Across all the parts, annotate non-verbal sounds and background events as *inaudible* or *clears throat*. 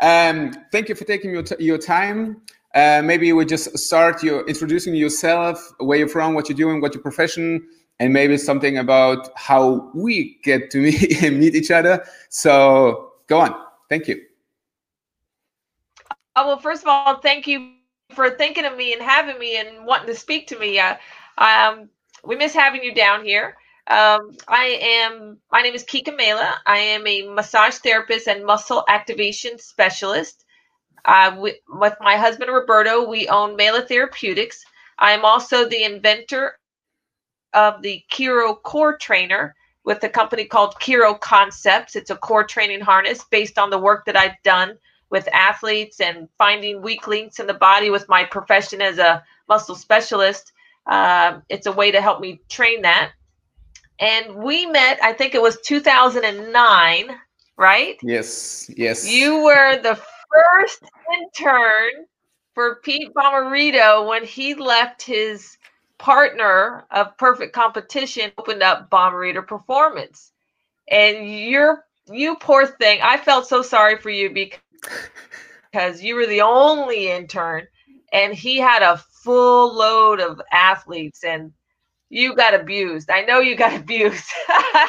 Um, thank you for taking your, your time. Uh, maybe we just start you introducing yourself, where you're from, what you're doing, what your profession, and maybe something about how we get to *laughs* meet, meet each other. So go on. Thank you. Oh, well, first of all, thank you for thinking of me and having me and wanting to speak to me. Uh, um, we miss having you down here. Um, I am, my name is Kika Mela. I am a massage therapist and muscle activation specialist. Uh, with, with my husband Roberto, we own Mela Therapeutics. I am also the inventor of the Kiro Core Trainer with a company called Kiro Concepts. It's a core training harness based on the work that I've done with athletes and finding weak links in the body with my profession as a muscle specialist. Uh, it's a way to help me train that. And we met, I think it was 2009, right? Yes, yes. You were the first intern for Pete Bommarito when he left his partner of perfect competition opened up Bommarito Performance. And you're you poor thing. I felt so sorry for you because because you were the only intern and he had a full load of athletes and you got abused. I know you got *laughs* abused.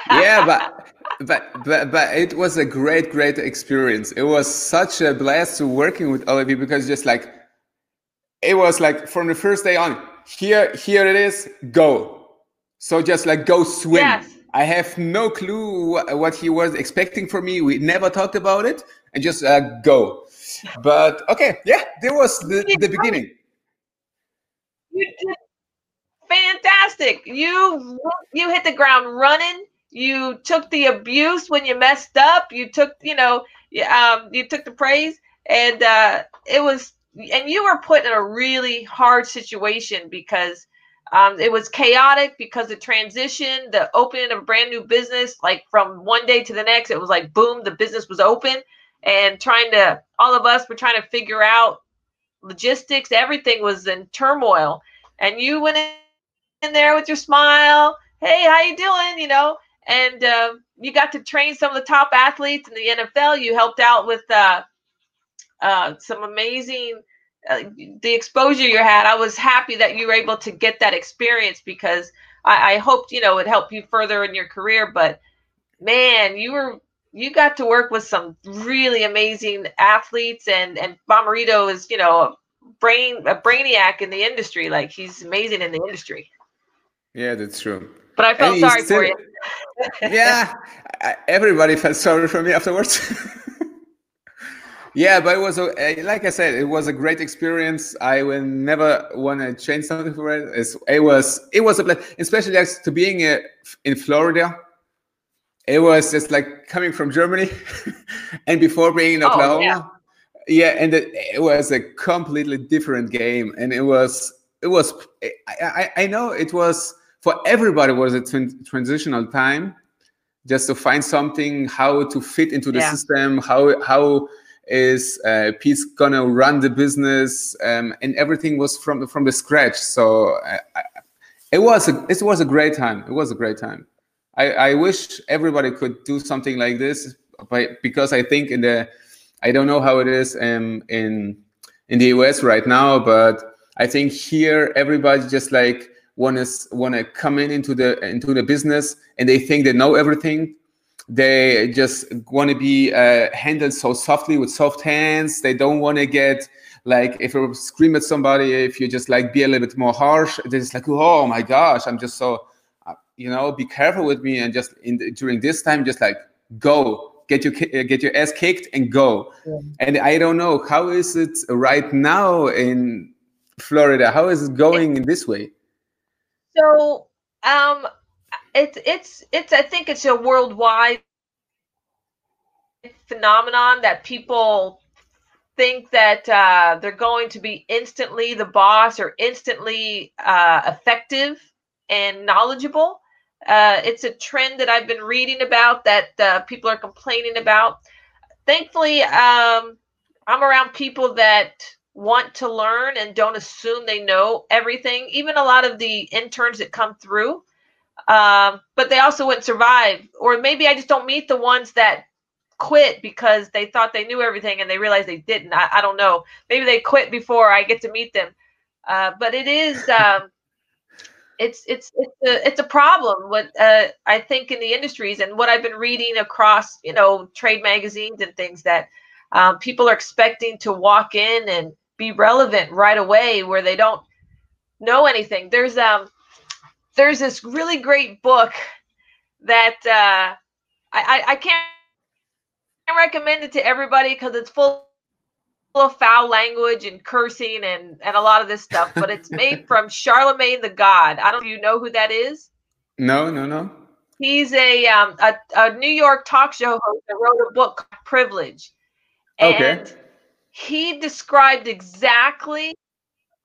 yeah, but but but but it was a great great experience. It was such a blast to working with all of you because just like it was like from the first day on. Here here it is. Go. So just like go swim. Yes. I have no clue what he was expecting from me. We never talked about it, and just uh, go. But okay, yeah, there was the, the beginning. You did fantastic. You you hit the ground running. You took the abuse when you messed up. You took you know um, you took the praise, and uh, it was and you were put in a really hard situation because um, it was chaotic because the transition, the opening of a brand new business, like from one day to the next, it was like boom, the business was open, and trying to all of us were trying to figure out logistics. Everything was in turmoil, and you went in there with your smile. Hey, how you doing? You know, and uh, you got to train some of the top athletes in the NFL. You helped out with uh, uh, some amazing uh, the exposure you had, I was happy that you were able to get that experience because I, I hoped you know it helped you further in your career. But man, you were you got to work with some really amazing athletes, and and Bommarito is you know a brain a brainiac in the industry. Like he's amazing in the industry. Yeah, that's true. But I felt sorry still, for you. *laughs* yeah, everybody felt sorry for me afterwards. *laughs* yeah but it was a, eh, like i said it was a great experience i will never want to change something for it it's, it was it was a place especially like to being uh, in florida it was just like coming from germany *laughs* and before being in oklahoma oh, yeah. yeah and it, it, was a completely different game and it was it was i i, I know it was for everybody was a transitional time just to find something how to fit into the yeah. system how how is uh, Pete's gonna run the business, um, and everything was from from the scratch. So I, I, it was a it was a great time. It was a great time. I, I wish everybody could do something like this, but because I think in the I don't know how it is um, in in the US right now, but I think here everybody just like want to want to come in into the into the business and they think they know everything they just want to be uh, handled so softly with soft hands. They don't want to get like if you scream at somebody, if you just like be a little bit more harsh, it's like, oh my gosh, I'm just so, uh, you know, be careful with me. And just in the, during this time, just like go, get your get your ass kicked and go. Yeah. And I don't know how is it right now in Florida. How is it going in this way? So um it's it's it's I think it's a worldwide phenomenon that people think that uh, they're going to be instantly the boss or instantly uh, effective and knowledgeable. Uh, it's a trend that I've been reading about that uh, people are complaining about. Thankfully, um, I'm around people that want to learn and don't assume they know everything. Even a lot of the interns that come through um, but they also wouldn't survive. Or maybe I just don't meet the ones that quit because they thought they knew everything and they realized they didn't. I, I don't know. Maybe they quit before I get to meet them. Uh, but it is *laughs* um, it's it's it's a it's a problem. What uh, I think in the industries and what I've been reading across you know trade magazines and things that um, people are expecting to walk in and be relevant right away where they don't know anything. There's um there's this really great book that uh, I, I can't recommend it to everybody because it's full of foul language and cursing and and a lot of this stuff. But it's made *laughs* from Charlamagne tha God. I don't know if you know who that is. No, no, no. He's a um a, a New York talk show host that wrote a book Privilege. And okay. He described exactly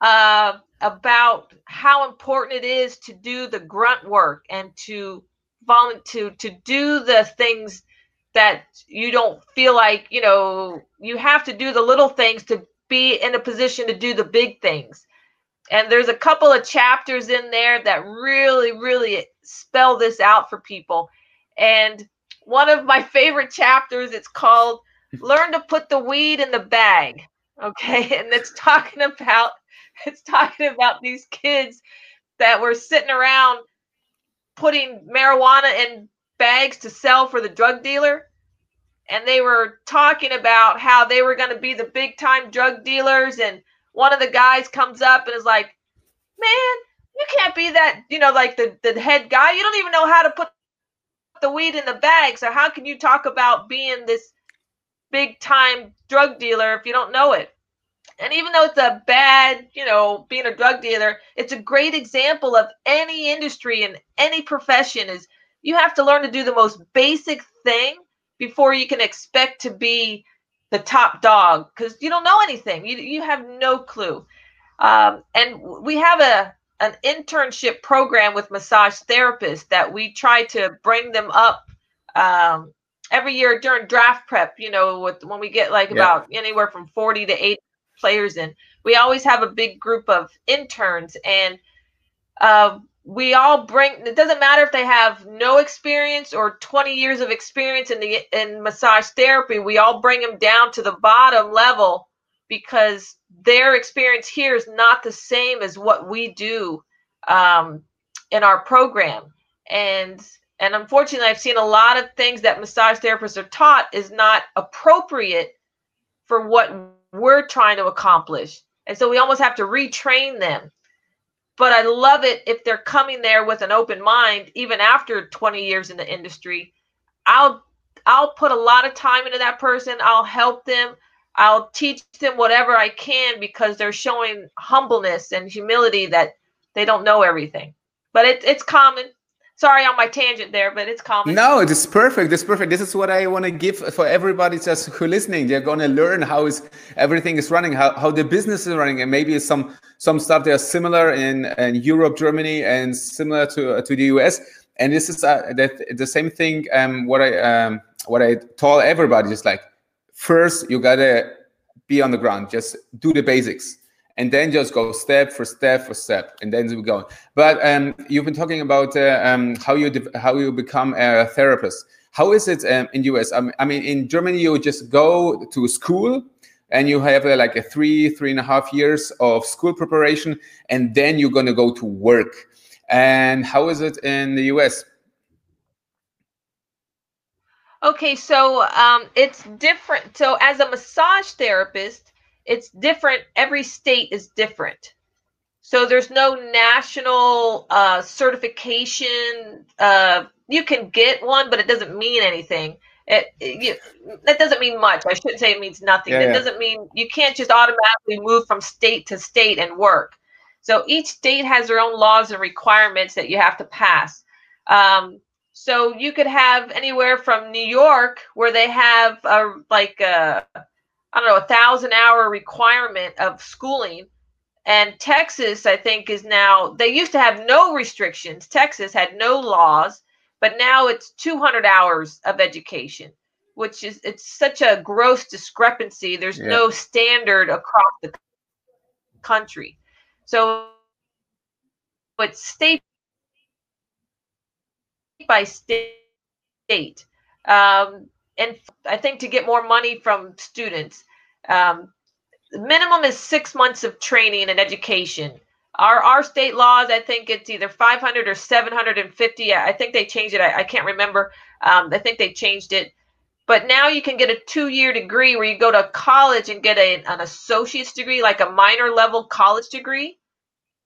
uh, about how important it is to do the grunt work and to volunteer to do the things that you don't feel like you know you have to do the little things to be in a position to do the big things. And there's a couple of chapters in there that really really spell this out for people. And one of my favorite chapters it's called learn to put the weed in the bag okay *laughs* and it's talking about it's talking about these kids that were sitting around putting marijuana in bags to sell for the drug dealer. And they were talking about how they were going to be the big time drug dealers. And one of the guys comes up and is like, Man, you can't be that, you know, like the, the head guy. You don't even know how to put the weed in the bag. So how can you talk about being this big time drug dealer if you don't know it? And even though it's a bad, you know, being a drug dealer, it's a great example of any industry and any profession is you have to learn to do the most basic thing before you can expect to be the top dog because you don't know anything. You, you have no clue. Um, and we have a an internship program with massage therapists that we try to bring them up um, every year during draft prep. You know, with when we get like yeah. about anywhere from forty to eighty players in. We always have a big group of interns, and uh, we all bring. It doesn't matter if they have no experience or 20 years of experience in the in massage therapy. We all bring them down to the bottom level because their experience here is not the same as what we do um, in our program, and and unfortunately, I've seen a lot of things that massage therapists are taught is not appropriate for what we're trying to accomplish. And so we almost have to retrain them. But I love it if they're coming there with an open mind, even after 20 years in the industry. I'll I'll put a lot of time into that person. I'll help them. I'll teach them whatever I can because they're showing humbleness and humility that they don't know everything. But it, it's common sorry on my tangent there, but it's common. No, it is perfect. It's perfect. This is what I want to give for everybody just who listening. They're going to learn how is everything is running, how, how the business is running, and maybe some some stuff that are similar in, in Europe, Germany, and similar to to the US. And this is uh, that the same thing. Um, what I um, what I told everybody is like, first you gotta be on the ground, just do the basics and then just go step for step for step, and then we go. But um, you've been talking about uh, um, how you how you become a therapist. How is it um, in US? I mean, in Germany, you just go to school and you have uh, like a three three and a half years of school preparation, and then you're gonna go to work. And how is it in the US? Okay, so um, it's different. So as a massage therapist, it's different. Every state is different. So there's no national uh, certification. Uh, you can get one, but it doesn't mean anything. It, it you, that doesn't mean much. I shouldn't say it means nothing. Yeah, it yeah. doesn't mean you can't just automatically move from state to state and work. So each state has their own laws and requirements that you have to pass. Um, so you could have anywhere from New York, where they have a, like a I don't know, a thousand hour requirement of schooling. And Texas, I think, is now, they used to have no restrictions. Texas had no laws, but now it's 200 hours of education, which is, it's such a gross discrepancy. There's yeah. no standard across the country. So it's state by state. Um, and I think to get more money from students, um, the minimum is six months of training and education. Our our state laws, I think it's either 500 or 750. I think they changed it. I, I can't remember. Um, I think they changed it. But now you can get a two-year degree where you go to college and get a, an associate's degree, like a minor level college degree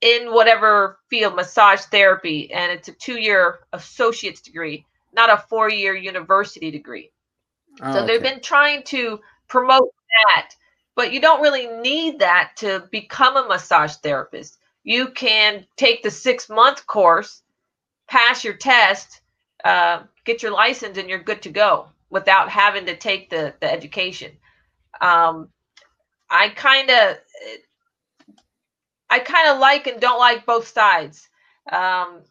in whatever field, massage therapy, and it's a two-year associate's degree, not a four-year university degree. Oh, so they've been trying to promote that, but you don't really need that to become a massage therapist. You can take the six-month course, pass your test, uh, get your license, and you're good to go without having to take the the education. Um, I kind of I kind of like and don't like both sides. Um,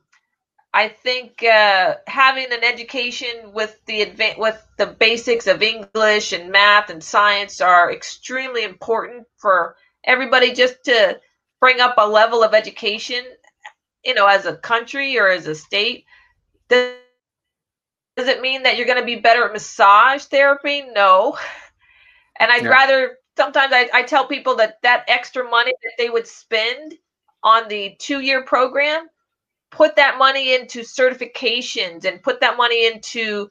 I think uh, having an education with the adva- with the basics of English and math and science are extremely important for everybody just to bring up a level of education, you know, as a country or as a state. Does, does it mean that you're going to be better at massage therapy? No. And I'd rather sometimes I, I tell people that that extra money that they would spend on the two year program put that money into certifications and put that money into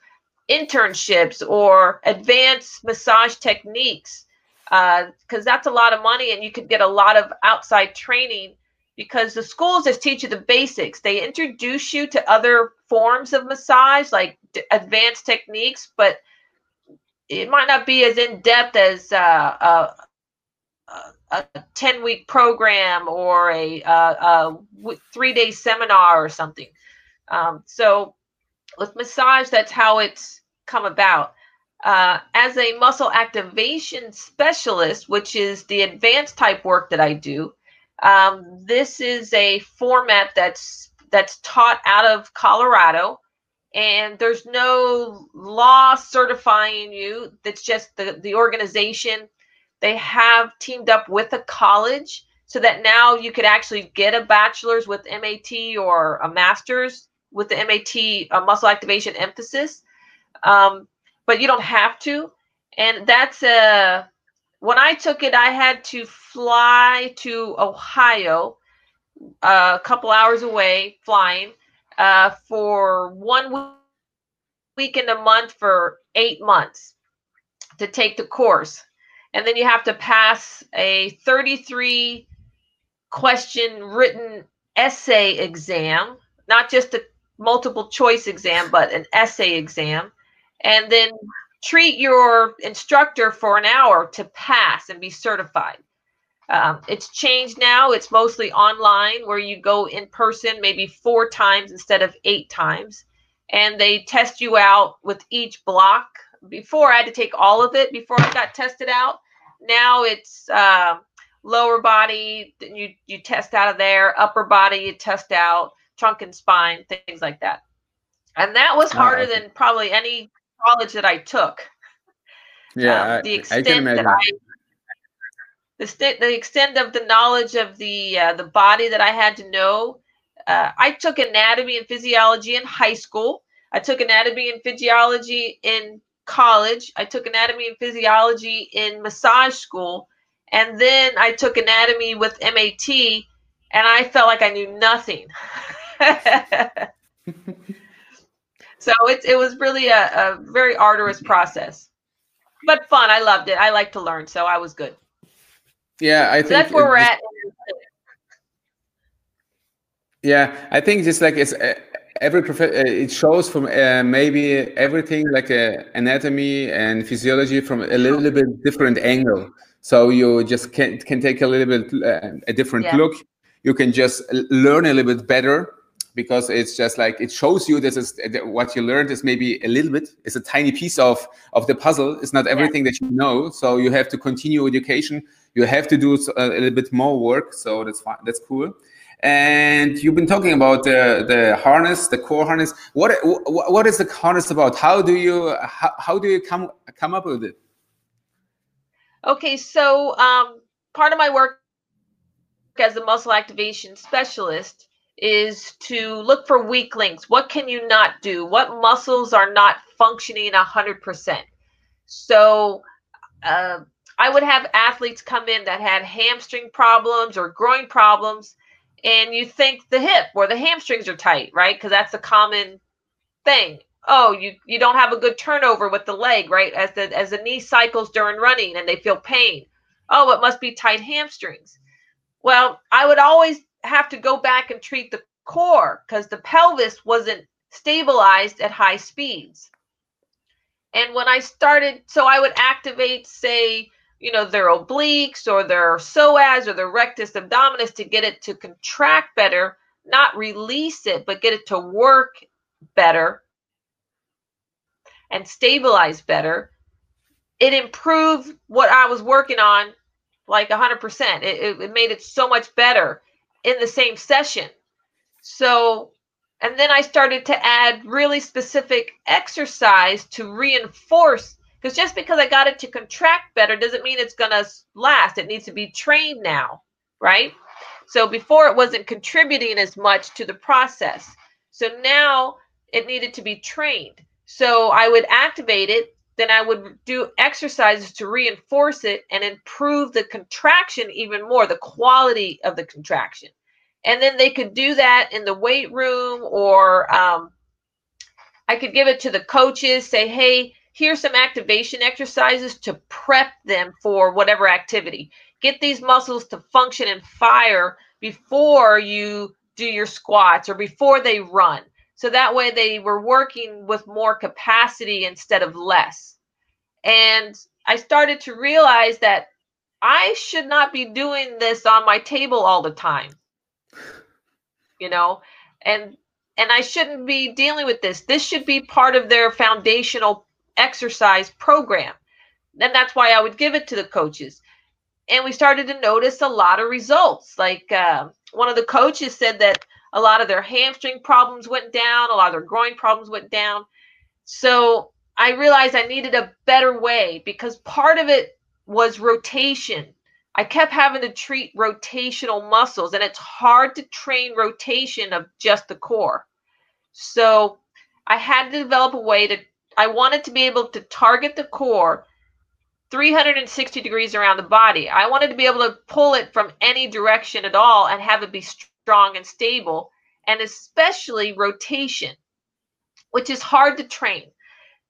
internships or advanced massage techniques because uh, that's a lot of money and you could get a lot of outside training because the schools just teach you the basics. They introduce you to other forms of massage like advanced techniques but it might not be as in depth as uh, a 10 week program or a, a, three day seminar or something. Um, so with massage, that's how it's come about. Uh, as a muscle activation specialist, which is the advanced type work that I do, um, this is a format that's that's taught out of Colorado, and there's no law certifying you. That's just the the organization they have teamed up with a college so that now you could actually get a bachelor's with MAT or a master's with the MAT uh, muscle activation emphasis. Um, but you don't have to. And that's a, uh, when I took it, I had to fly to Ohio, uh, a couple hours away, flying uh, for one week in a month for eight months to take the course and then you have to pass a 33 question written essay exam, not just a multiple choice exam, but an essay exam, and then treat your instructor for an hour to pass and be certified. Um, it's changed now. It's mostly online where you go in person maybe four times instead of eight times. And they test you out with each block before I had to take all of it before I got tested out. Now it's uh, lower body, you you test out of there, upper body you test out, trunk and spine, things like that. And that was harder oh, than probably any college that I took. Yeah, um, the extent I that I the, st- the extent of the knowledge of the uh, the body that I had to know. Uh, I took anatomy and physiology in high school. I took anatomy and physiology in college. I took anatomy and physiology in massage school. And then I took anatomy with MAT, and I felt like I knew nothing. *laughs* so it, it was really a, a very arduous process, but fun. I loved it. I like to learn, so I was good. Yeah, I think so that's where we're at. Yeah, I think just like it's uh, every prof- uh, it shows from uh, maybe everything like uh, anatomy and physiology from a little bit different angle. So you just can can take a little bit uh, a different yeah. look. You can just learn a little bit better because it's just like it shows you this is what you learned is maybe a little bit it's a tiny piece of of the puzzle. It's not everything yeah. that you know. So you have to continue education. You have to do a, a little bit more work. So that's fine that's cool and you've been talking about the the harness, the core harness. What what is the harness about? How do you how, how do you come come up with it? Okay, so um, part of my work as a muscle activation specialist is to look for weak links. What can you not do? What muscles are not functioning 100%? So uh, I would have athletes come in that had hamstring problems or groin problems, and you think the hip or the hamstrings are tight, right? Because that's a common thing. Oh, you you don't have a good turnover with the leg, right? As the as the knee cycles during running and they feel pain. Oh, it must be tight hamstrings. Well, I would always have to go back and treat the core because the pelvis wasn't stabilized at high speeds. And when I started, so I would activate, say, you know, their obliques or their psoas or their rectus abdominis to get it to contract better, not release it, but get it to work better and stabilize better. It improved what I was working on like 100%. It, it made it so much better in the same session. So, and then I started to add really specific exercise to reinforce because just because I got it to contract better doesn't mean it's going to last. It needs to be trained now, right? So before it wasn't contributing as much to the process. So now it needed to be trained. So I would activate it, then I would do exercises to reinforce it and improve the contraction even more, the quality of the contraction. And then they could do that in the weight room or um, I could give it to the coaches, say, hey, here's some activation exercises to prep them for whatever activity. Get these muscles to function and fire before you do your squats or before they run. So that way they were working with more capacity instead of less. And I started to realize that I should not be doing this on my table all the time. You know, and and I shouldn't be dealing with this. This should be part of their foundational exercise program. And that's why I would give it to the coaches. And we started to notice a lot of results. Like uh, one of the coaches said that a lot of their hamstring problems went down, a lot of their groin problems went down. So I realized I needed a better way because part of it was rotation. I kept having to treat rotational muscles, and it's hard to train rotation of just the core. So I had to develop a way to I wanted to be able to target the core 360 degrees around the body. I wanted to be able to pull it from any direction at all and have it be strong and stable, and especially rotation, which is hard to train.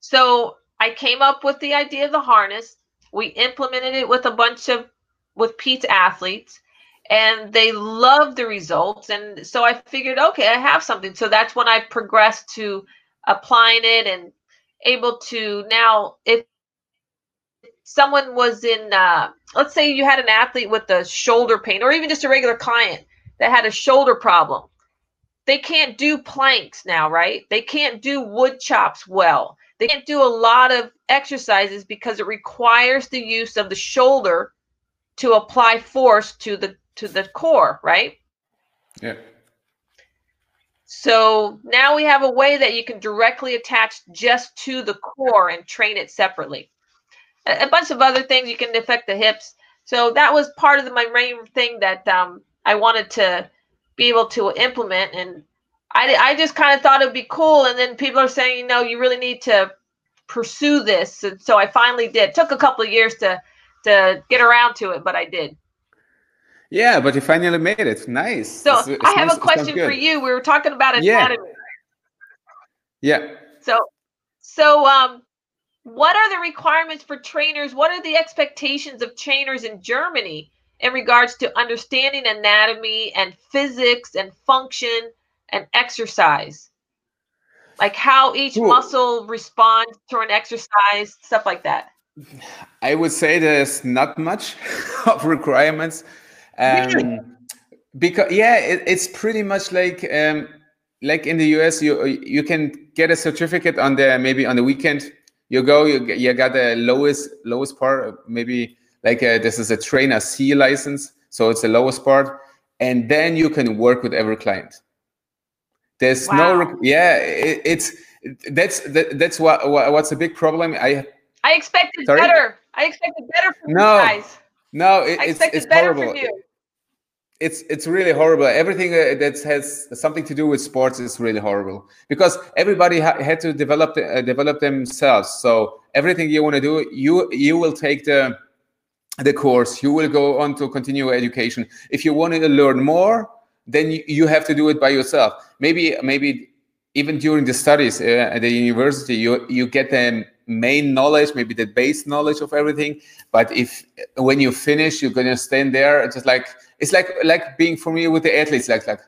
So I came up with the idea of the harness. We implemented it with a bunch of with Pete's athletes and they loved the results and so I figured okay, I have something. So that's when I progressed to applying it and able to now if someone was in uh, let's say you had an athlete with a shoulder pain or even just a regular client that had a shoulder problem they can't do planks now right? They can't do wood chops well. They can't do a lot of exercises because it requires the use of the shoulder to apply force to the to the core right? Yeah so now we have a way that you can directly attach just to the core and train it separately. A, a bunch of other things you can affect the hips. So that was part of the, my main thing that um, I wanted to be able to implement. And I, I just kind of thought it'd be cool. And then people are saying, you know, you really need to pursue this. And so I finally did. It took a couple of years to to get around to it, but I did. Yeah, but you finally made it. Nice. So it's, it's I have nice. a question for you. We were talking about anatomy. Yeah. yeah. So, so um, what are the requirements for trainers? What are the expectations of trainers in Germany in regards to understanding anatomy and physics and function and exercise? Like how each Ooh. muscle responds to an exercise, stuff like that. I would say there's not much *laughs* of requirements um, really? Because yeah, it, it's pretty much like um, like in the US, you you can get a certificate on the maybe on the weekend. You go, you you got the lowest lowest part, maybe like a, uh, this is a trainer C license, so it's the lowest part, and then you can work with every client. There's wow. no yeah, it, it's that's that, that's what, what what's a big problem. I I expected sorry? better. I expected better from no, you guys. No, it, it's it's horrible it's it's really horrible. Everything uh, that has something to do with sports is really horrible because everybody ha- had to develop uh, develop themselves. So everything you want to do, you you will take the the course. You will go on to continue education. If you want to learn more, then you, you have to do it by yourself. Maybe maybe even during the studies uh, at the university, you you get the main knowledge, maybe the base knowledge of everything. But if when you finish, you're gonna stand there just like it's like like being familiar with the athletes, like like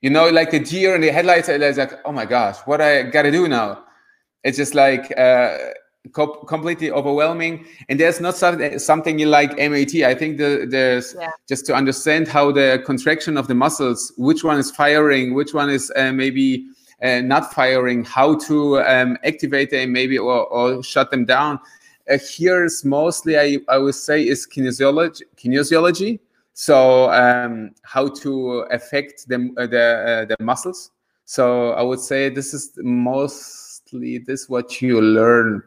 you know, like the deer and the headlights. It's like, oh my gosh, what I gotta do now? It's just like uh, co- completely overwhelming. And there's not something something you like MAT. I think the, there's yeah. just to understand how the contraction of the muscles, which one is firing, which one is uh, maybe uh, not firing, how to um, activate them maybe or, or shut them down. Uh, here's mostly I, I would say is kinesiology kinesiology so um, how to affect the uh, the, uh, the muscles. So i would say this is mostly this what you learn.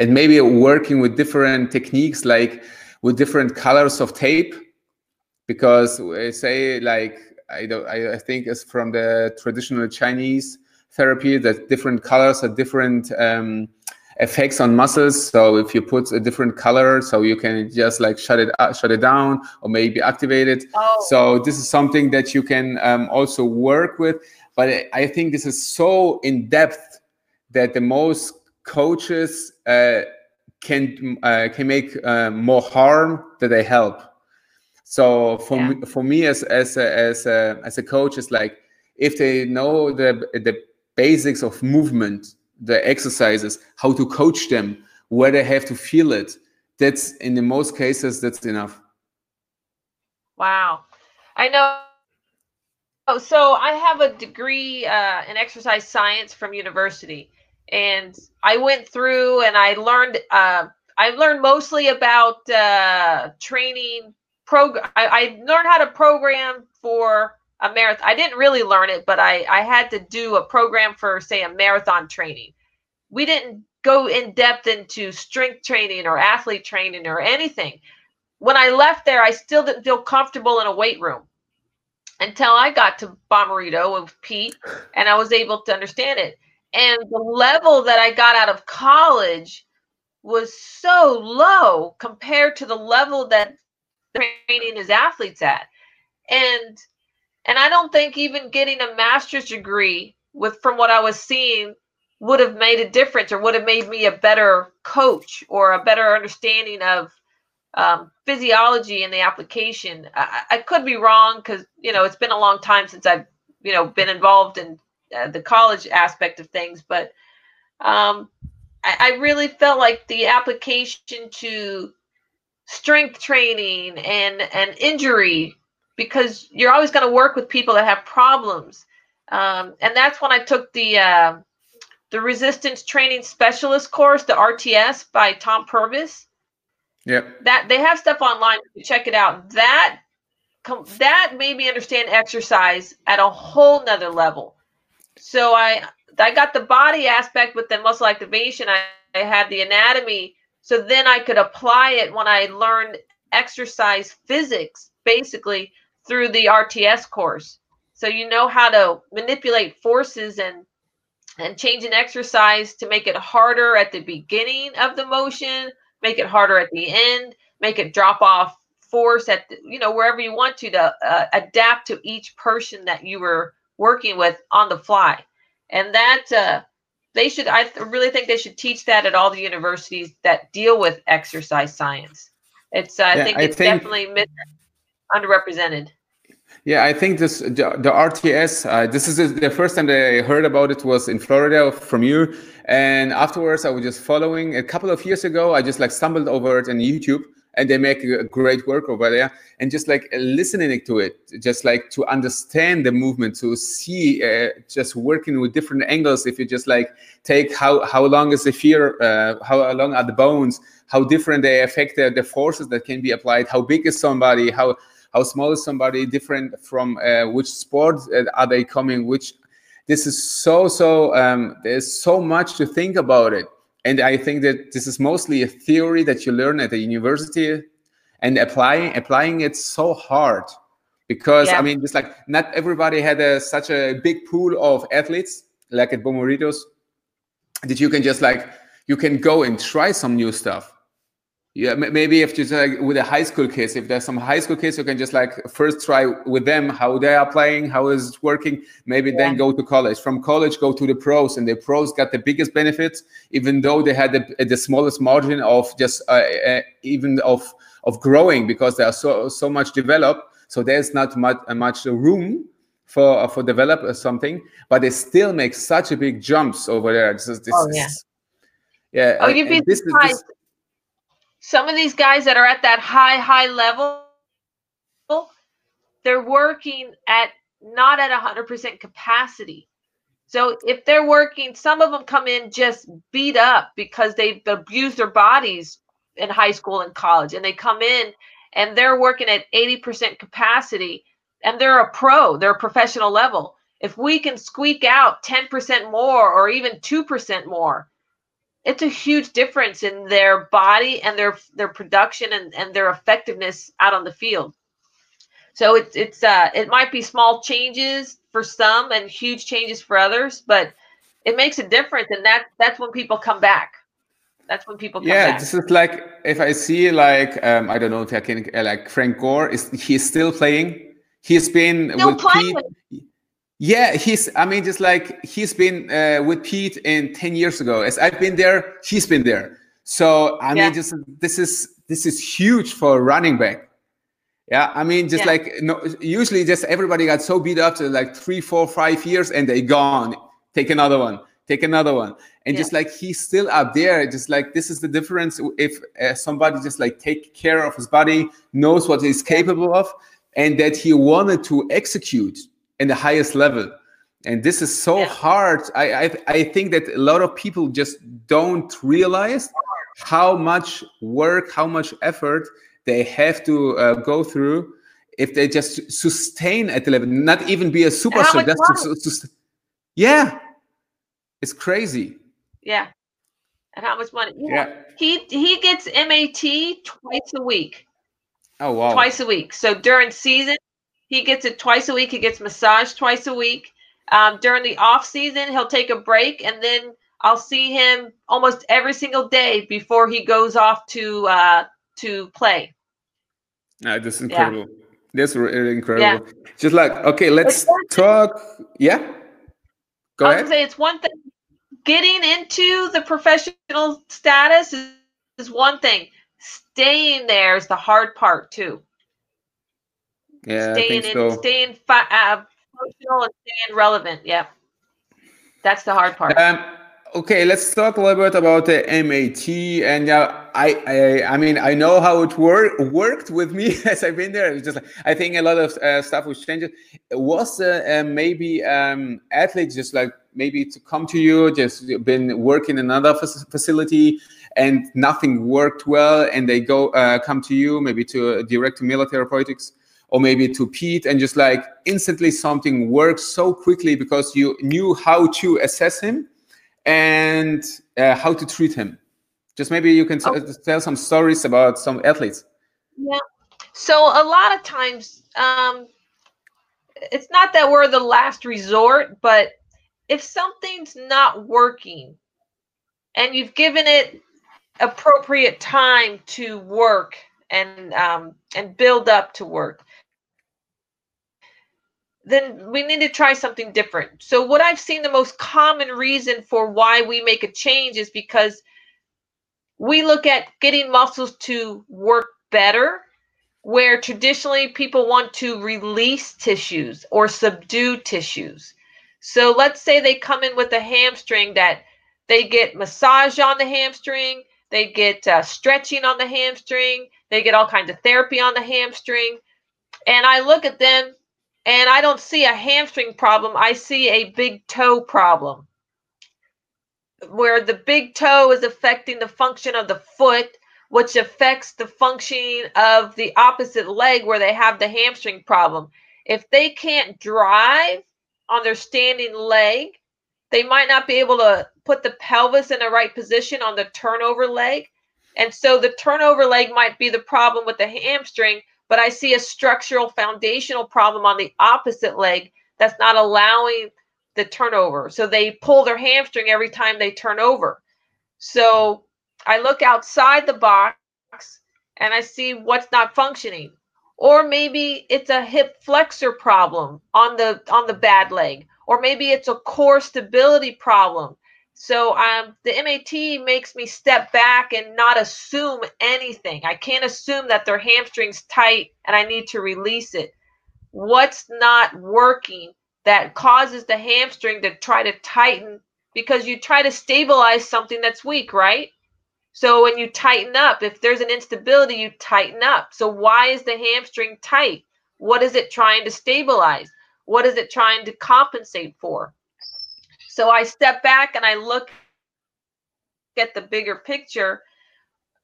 And maybe working with different techniques like with different colors of tape. Because I say like I don't I, I think it's from the traditional Chinese therapy that different colors are different um, effects on muscles. So if you put a different color, so you can just like shut it uh, shut it down or maybe activate it. Oh. So this is something that you can um, also work with. But I think this is so in depth that the most coaches uh, can uh, can make uh, more harm than they help. So for yeah. me, for me as as a, as a, as a coach, it's like if they know the the basics of movement the exercises, how to coach them, where they have to feel it. That's in the most cases, that's enough. Wow. I know. Oh, so I have a degree uh, in exercise science from university, and I went through and I learned. Uh, I learned mostly about uh, training program. I, I learned how to program for a marathon. I didn't really learn it, but I, I had to do a program for, say, a marathon training. We didn't go in depth into strength training or athlete training or anything. When I left there, I still didn't feel comfortable in a weight room until I got to Bommarito with Pete and I was able to understand it. And the level that I got out of college was so low compared to the level that training his athletes at. And and I don't think even getting a master's degree with from what I was seeing would have made a difference or would have made me a better coach or a better understanding of um, physiology and the application. I, I could be wrong because you know it's been a long time since I've you know been involved in uh, the college aspect of things, but um, I, I really felt like the application to strength training and and injury because you're always going to work with people that have problems. Um, and that's when I took the uh, the resistance training specialist course, the RTS by Tom Purvis. Yep. That they have stuff online. Check it out. That that made me understand exercise at a whole nother level. So I I got the body aspect with the muscle activation. I, I had the anatomy. So then I could apply it when I learned exercise physics, basically through the RTS course. So you know how to manipulate forces and and change an exercise to make it harder at the beginning of the motion, make it harder at the end, make it drop off force at the, you know wherever you want to to uh, adapt to each person that you were working with on the fly. And that uh, they should I really think they should teach that at all the universities that deal with exercise science. It's uh, yeah, I think it's I think, definitely underrepresented. Yeah, I think this the, the RTS. Uh, this is the first time that I heard about it was in Florida from you, and afterwards I was just following. A couple of years ago, I just like stumbled over it on YouTube, and they make a great work over there. And just like listening to it, just like to understand the movement, to see, uh, just working with different angles. If you just like take how how long is the fear, uh, how long are the bones, how different they affect the, the forces that can be applied, how big is somebody, how how small is somebody different from uh, which sport uh, are they coming which this is so so um, there's so much to think about it and i think that this is mostly a theory that you learn at the university and applying applying it so hard because yeah. I mean, just like not everybody had a, such a big pool of athletes like at Bommaritos that you can just like you can go and try some new stuff. Yeah, maybe if just like with a high school kids, if there's some high school kids, you can just like first try with them how they are playing, how is it working. Maybe yeah. then go to college. From college, go to the pros, and the pros got the biggest benefits, even though they had the, the smallest margin of just uh, uh, even of of growing because they are so so much developed so there's not much uh, much room for uh, for develop something, but they still make such a big jumps over there. This, this oh yeah, yeah. Oh, you'd be surprised. This, Some of these guys that are at that high high level, they're working at not at 100% capacity. So if they're working, some of them come in just beat up because they've abused their bodies in high school and college, and they come in and they're working at 80% capacity and they're a pro, they're a professional level. If we can squeak out 10% more or even 2% more, it's a huge difference in their body and their their production and, and their effectiveness out on the field. So it's it's uh it might be small changes for some and huge changes for others, but it makes a difference and that that's when people come back that's when people yeah back. this is like if i see like um i don't know if i can uh, like frank gore is he's still playing he's been still with playing. pete yeah he's i mean just like he's been uh, with pete in 10 years ago. As i've been there he's been there. So i yeah. mean just this is this is huge for running back. Yeah i mean just yeah. like no usually just everybody got so beat up to like three four five years and they gone. Take another one. Take another one. And yeah. just like he's still up there. Just like this is the difference if uh, somebody just like take care of his body knows what he's capable of and that he wanted to execute in the highest level and this is so yeah. hard I, I i think that a lot of people just don't realize how much work how much effort they have to uh, go through if they just sustain at the level not even be a superstar just yeah it's crazy. Yeah. And how much money? Yeah. He he gets MAT twice a week. Oh wow. Twice a week. So during season, he gets it twice a week. He gets massage twice a week. Um, during the off season, he'll take a break, and then I'll see him almost every single day before he goes off to uh, to play. This is incredible. Yeah. That's really incredible. Yeah. Just like okay, let's talk. Yeah. Go I was ahead. say it's one thing. Getting into the professional status is, is one thing. Staying there is the hard part too. Yeah, staying I think in, so. staying fi- uh, functional and staying relevant. Yeah, that's the hard part. Um, okay, let's talk a little bit about the MAT. And uh, I, I, I mean, I know how it worked worked with me *laughs* as I've been there. It was just I think a lot of uh, stuff was changed. Was uh, maybe um, athletes just like maybe to come to you, just been working in another facility and nothing worked well, and they go uh, come to you, maybe to direct to Mela Therapeutics or maybe to Pete, and just like instantly something works so quickly because you knew how to assess him and uh, how to treat him. Just maybe you can oh. tell some stories about some athletes. Yeah. So a lot of times, um, it's not that we're the last resort, but if something's not working and you've given it appropriate time to work and um, and build up to work then we need to try something different so what i've seen the most common reason for why we make a change is because we look at getting muscles to work better where traditionally people want to release tissues or subdue tissues so let's say they come in with a hamstring that they get massage on the hamstring, they get uh, stretching on the hamstring, they get all kinds of therapy on the hamstring. And I look at them and I don't see a hamstring problem, I see a big toe problem where the big toe is affecting the function of the foot, which affects the functioning of the opposite leg where they have the hamstring problem. If they can't drive, on their standing leg. They might not be able to put the pelvis in the right position on the turnover leg. And so the turnover leg might be the problem with the hamstring, but I see a structural foundational problem on the opposite leg that's not allowing the turnover. So they pull their hamstring every time they turn over. So I look outside the box and I see what's not functioning. Or maybe it's a hip flexor problem on the on the bad leg, or maybe it's a core stability problem. So um, the MAT makes me step back and not assume anything. I can't assume that their hamstring's tight and I need to release it. What's not working that causes the hamstring to try to tighten because you try to stabilize something that's weak, right? So when you tighten up, if there's an instability, you tighten up. So why is the hamstring tight? What is it trying to stabilize? What is it trying to compensate for? So I step back and I look at the bigger picture.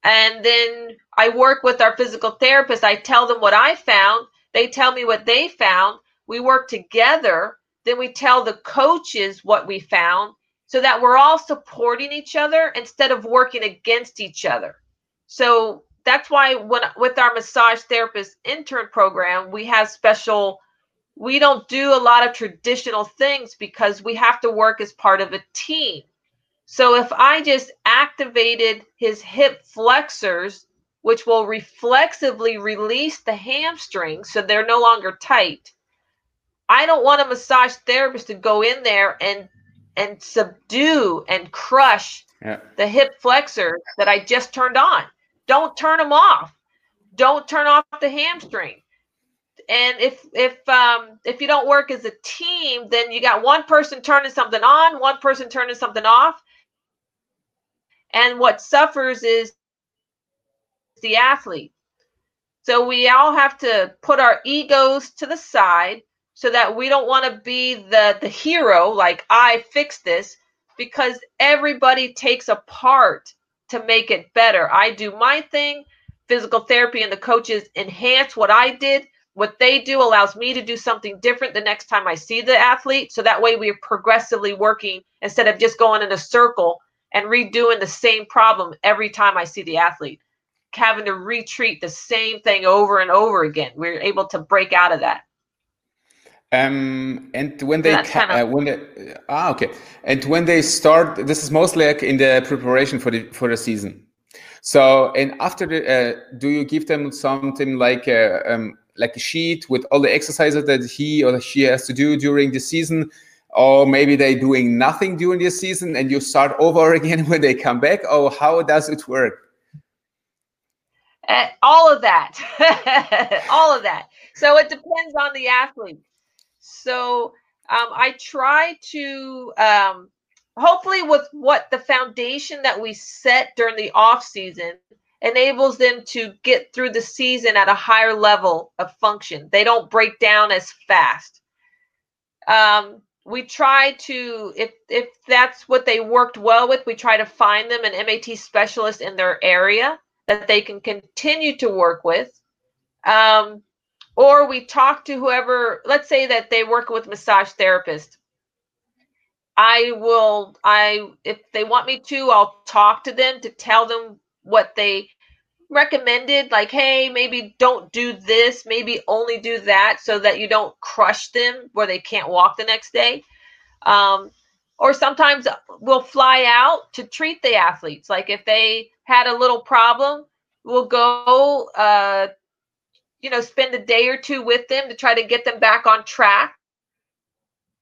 And then I work with our physical therapist. I tell them what I found. They tell me what they found. We work together. Then we tell the coaches what we found so that we're all supporting each other instead of working against each other. So that's why when with our massage therapist intern program, we have special we don't do a lot of traditional things because we have to work as part of a team. So if I just activated his hip flexors, which will reflexively release the hamstrings so they're no longer tight, I don't want a massage therapist to go in there and and subdue and crush yeah. the hip flexor that I just turned on. Don't turn them off. Don't turn off the hamstring. And if if um if you don't work as a team, then you got one person turning something on, one person turning something off. And what suffers is the athlete. So we all have to put our egos to the side so that we don't want to be the the hero like I fixed this because everybody takes a part to make it better. I do my thing, physical therapy and the coaches enhance what I did. What they do allows me to do something different the next time I see the athlete. So that way we're progressively working instead of just going in a circle and redoing the same problem every time I see the athlete, having to retreat the same thing over and over again. We're able to break out of that. Um, and when they kind of... uh, when they ah okay, and when they start, this is mostly like in the preparation for the for the season. So and after the, uh, do you give them something like a uh, um, like a sheet with all the exercises that he or she has to do during the season, or maybe they're doing nothing during the season and you start over *laughs* again when they come back, or how does it work? Uh, all of that, *laughs* all of that. So it depends on the athlete. So um, I try to um, hopefully with what the foundation that we set during the off season enables them to get through the season at a higher level of function. They don't break down as fast. Um, we try to if if that's what they worked well with, we try to find them an MAT specialist in their area that they can continue to work with. Um, or we talk to whoever let's say that they work with massage therapist i will i if they want me to i'll talk to them to tell them what they recommended like hey maybe don't do this maybe only do that so that you don't crush them where they can't walk the next day um, or sometimes we'll fly out to treat the athletes like if they had a little problem we'll go uh, you know, spend a day or two with them to try to get them back on track.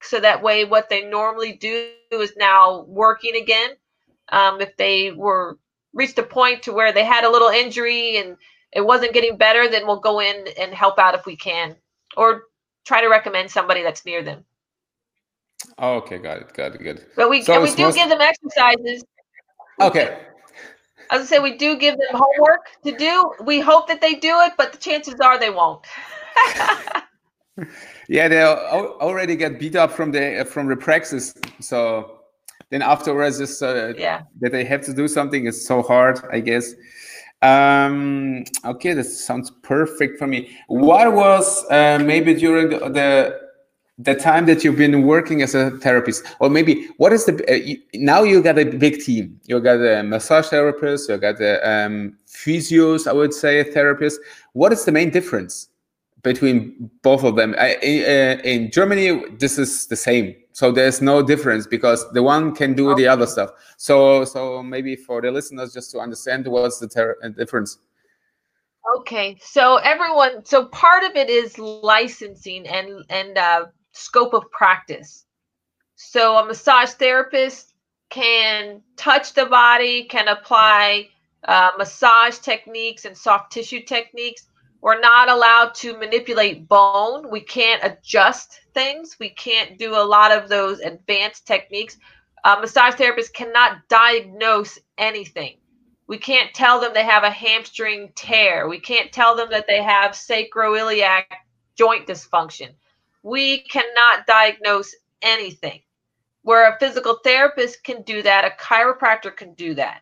So that way, what they normally do is now working again. Um, if they were reached a point to where they had a little injury and it wasn't getting better, then we'll go in and help out if we can, or try to recommend somebody that's near them. Oh, okay, got it, got it, good. But we so we do most... give them exercises. Okay, as I say, we do give them homework to do. We hope that they do it, but the chances are they won't. *laughs* *laughs* yeah, they already get beat up from the from the praxis. So then afterwards, is uh, yeah. that they have to do something is so hard, I guess. Um, okay, that sounds perfect for me. What was uh, maybe during the, the the time that you've been working as a therapist or maybe what is the uh, you, now you got a big team you got a massage therapist you got a um, physios i would say a therapist what is the main difference between both of them I, uh, in germany this is the same so there's no difference because the one can do the other stuff so so maybe for the listeners just to understand what's the uh, difference Okay, so everyone, so part of it is licensing and and uh, scope of practice. So a massage therapist can touch the body, can apply uh, massage techniques and soft tissue techniques. We're not allowed to manipulate bone. We can't adjust things. We can't do a lot of those advanced techniques. Massage therapists cannot diagnose anything. We can't tell them they have a hamstring tear. We can't tell them that they have sacroiliac joint dysfunction. We cannot diagnose anything. Where a physical therapist can do that, a chiropractor can do that.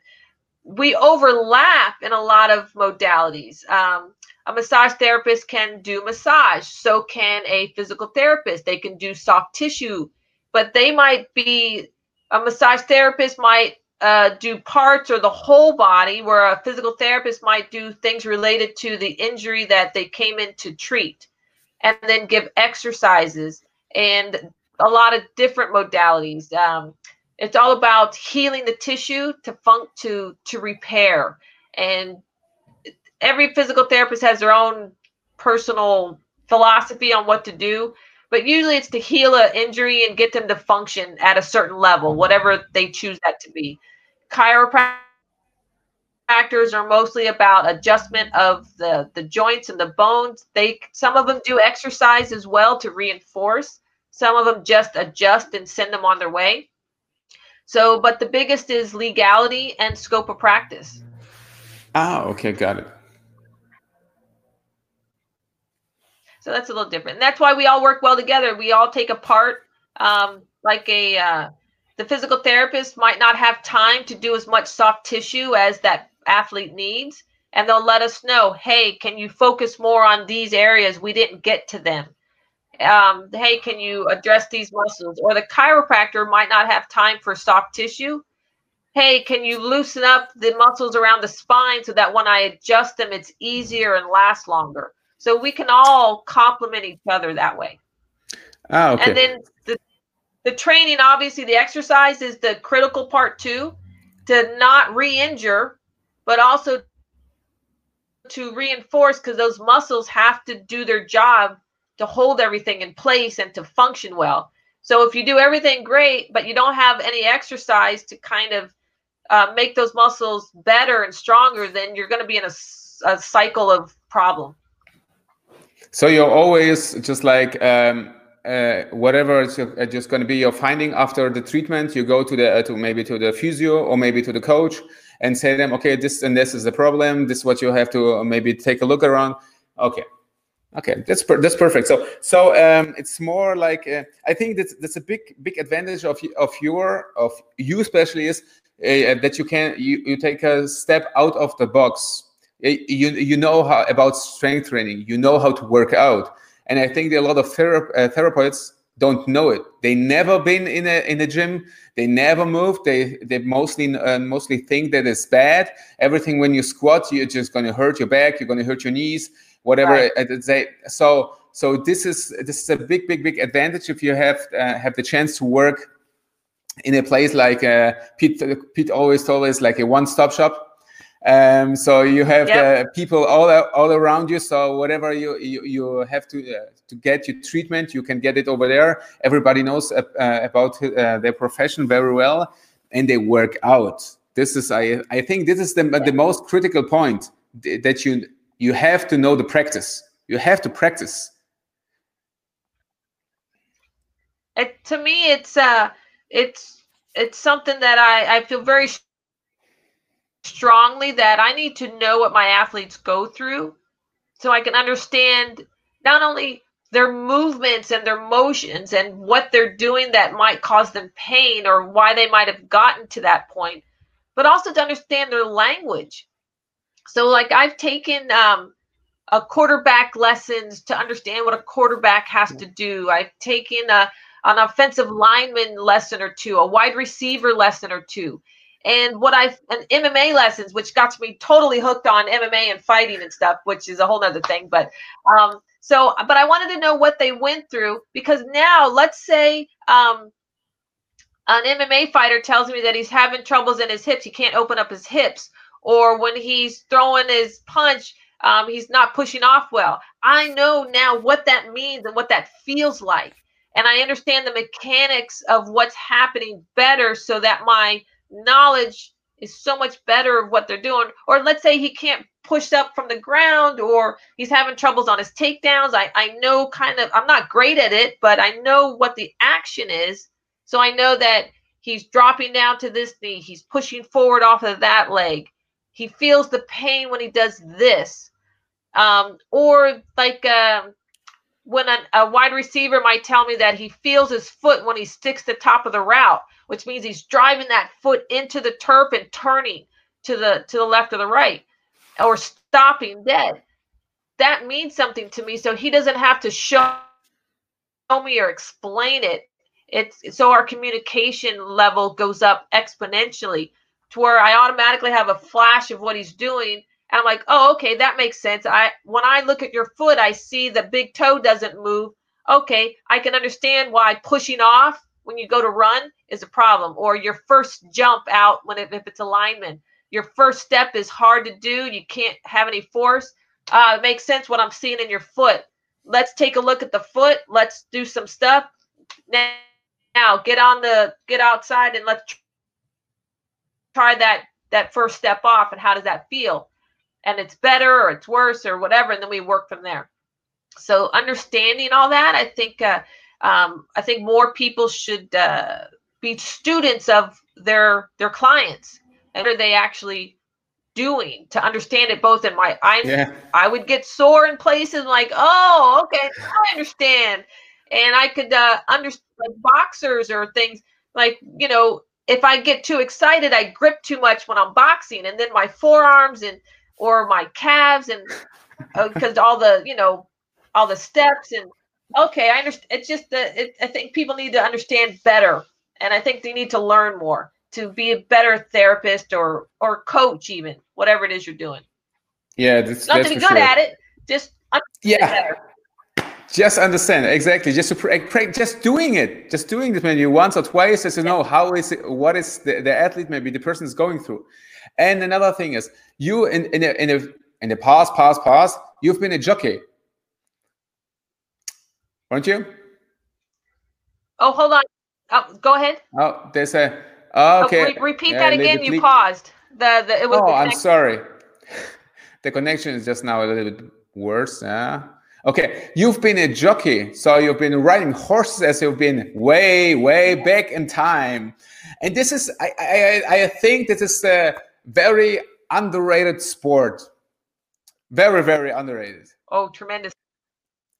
We overlap in a lot of modalities. Um, a massage therapist can do massage, so can a physical therapist. They can do soft tissue, but they might be a massage therapist might uh, do parts or the whole body, where a physical therapist might do things related to the injury that they came in to treat, and then give exercises and a lot of different modalities. Um, it's all about healing the tissue to funk to to repair, and every physical therapist has their own personal philosophy on what to do but usually it's to heal an injury and get them to function at a certain level, whatever they choose that to be. Chiropractors are mostly about adjustment of the, the joints and the bones. They some of them do exercise as well to reinforce. Some of them just adjust and send them on their way. So, but the biggest is legality and scope of practice. Ah, okay, got it. So that's a little different. And that's why we all work well together. We all take a part. Um, like a uh, the physical therapist might not have time to do as much soft tissue as that athlete needs, and they'll let us know, hey, can you focus more on these areas? We didn't get to them. Um, hey, can you address these muscles? Or the chiropractor might not have time for soft tissue. Hey, can you loosen up the muscles around the spine so that when I adjust them, it's easier and lasts longer? So we can all complement each other that way. Ah, okay. And then the the training, obviously, the exercise is the critical part too, to not re-injure, but also to reinforce because those muscles have to do their job to hold everything in place and to function well. So if you do everything great, but you don't have any exercise to kind of uh, make those muscles better and stronger, then you're going to be in a, a cycle of problem. So you're always just like um, uh, whatever is uh, just going to be your finding after the treatment. You go to the uh, to maybe to the physio or maybe to the coach and say them, okay, this and this is the problem. This is what you have to uh, maybe take a look around. Okay, okay, that's per- that's perfect. So so um, it's more like uh, I think that's that's a big big advantage of of your of you especially is uh, that you can you, you take a step out of the box you you know how about strength training. You know how to work out. And i think a lot of thera- uh, therapists don't know it. They never been in a in a gym. They never moved. They they mostly uh, mostly think that it's bad. Everything when you squat you're just going to hurt your back you're going to hurt your knees whatever right. they, so so this is this is a big big big advantage if you have uh, have the chance to work in a place like uh, Pete Pete always told us like a one stop shop um, so you have yep. people all all around you. So whatever you you, you have to uh, to get your treatment, you can get it over there. Everybody knows uh, about uh, their profession very well, and they work out. This is I I think this is the the most critical point that you you have to know the practice. You have to practice. It, to me, it's uh, it's it's something that I I feel very strongly that I need to know what my athletes go through so I can understand not only their movements and their motions and what they're doing that might cause them pain or why they might have gotten to that point, but also to understand their language. So, like, I've taken um, a quarterback lessons to understand what a quarterback has to do. I've taken a an offensive lineman lesson or two, a wide receiver lesson or two. And what I've an MMA lessons, which got me totally hooked on MMA and fighting and stuff, which is a whole nother thing. But um, so, but I wanted to know what they went through because now, let's say um, an MMA fighter tells me that he's having troubles in his hips, he can't open up his hips, or when he's throwing his punch, um, he's not pushing off well. I know now what that means and what that feels like. And I understand the mechanics of what's happening better so that my knowledge is so much better of what they're doing. Or let's say he can't push up from the ground or he's having troubles on his takedowns. I, I know kind of, I'm not great at it, but I know what the action is. So I know that he's dropping down to this knee, he's pushing forward off of that leg. He feels the pain when he does this. Um, or like um, when a, a wide receiver might tell me that he feels his foot when he sticks the top of the route, which means he's driving that foot into the turf and turning to the to the left or the right, or stopping dead. That means something to me. So he doesn't have to show me or explain it. It's so our communication level goes up exponentially to where I automatically have a flash of what he's doing and I'm like, oh, okay, that makes sense. I when I look at your foot, I see the big toe doesn't move. Okay, I can understand why pushing off when you go to run is a problem, or your first jump out when it, if it's a lineman, your first step is hard to do. You can't have any force. Uh, it makes sense what I'm seeing in your foot. Let's take a look at the foot. Let's do some stuff. Now, now get on the get outside and let's try that that first step off. And how does that feel? and it's better or it's worse or whatever, and then we work from there. So understanding all that, I think uh, um, I think more people should uh, be students of their their clients and what are they actually doing to understand it both in my I yeah. I would get sore in places like oh okay I understand and I could uh, understand like boxers or things like you know if I get too excited I grip too much when I'm boxing and then my forearms and or my calves and because uh, all the you know all the steps and okay i understand it's just that it, i think people need to understand better and i think they need to learn more to be a better therapist or or coach even whatever it is you're doing. Yeah that's, not that's to be good sure. at it just yeah. better. just understand exactly just to pray, eh, just doing it just doing this maybe once or twice as you know how is it what is the, the athlete maybe the person is going through. And another thing is, you in in a, in, a, in the past, past, past, you've been a jockey, weren't you? Oh, hold on. Oh, go ahead. Oh, there's a. Oh, okay. Oh, re repeat that again. You paused. The, the it was. Oh, I'm sorry. *laughs* the connection is just now a little bit worse. Yeah. Okay, you've been a jockey, so you've been riding horses as you've been way, way back in time, and this is, I, I, I think this is a very underrated sport. Very, very underrated. Oh, tremendous.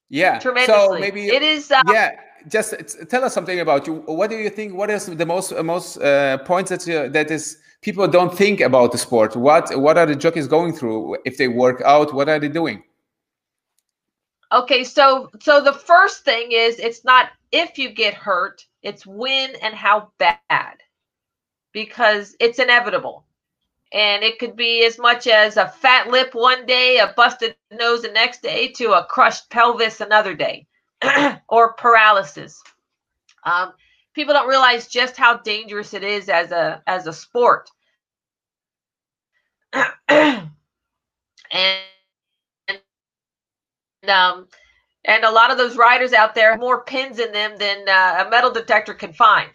Yeah. Tremendously. So maybe it is. Uh, yeah. Just tell us something about you. What do you think? What is the most uh, most uh, points that you, that is people don't think about the sport? What what are the jockeys going through if they work out? What are they doing? Okay, so so the first thing is it's not if you get hurt, it's when and how bad, because it's inevitable and it could be as much as a fat lip one day, a busted nose the next day, to a crushed pelvis another day, *clears throat* or paralysis. Um, people don't realize just how dangerous it is as a as a sport. and *clears throat* and um, and a lot of those riders out there have more pins in them than uh, a metal detector can find.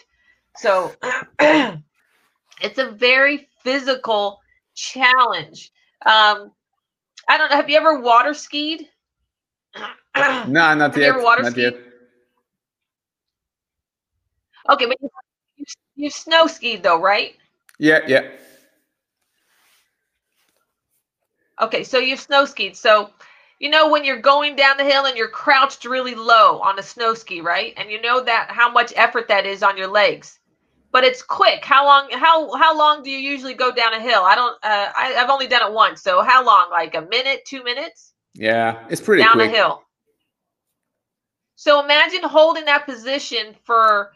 So *clears throat* it's a very physical challenge. Um, I don't know. Have you ever water skied? no, not yet. Water not skied? Yet. Okay, but you, you snow skied though, right? Yeah, yeah. Okay, so you've snow skied. So, you know when you're going down the hill and you're crouched really low on a snow ski, right? And you know that how much effort that is on your legs but it's quick. How long? How how long do you usually go down a hill? I don't. Uh, I, I've only done it once. So how long? Like a minute, two minutes? Yeah, it's pretty down quick. the hill. So imagine holding that position for.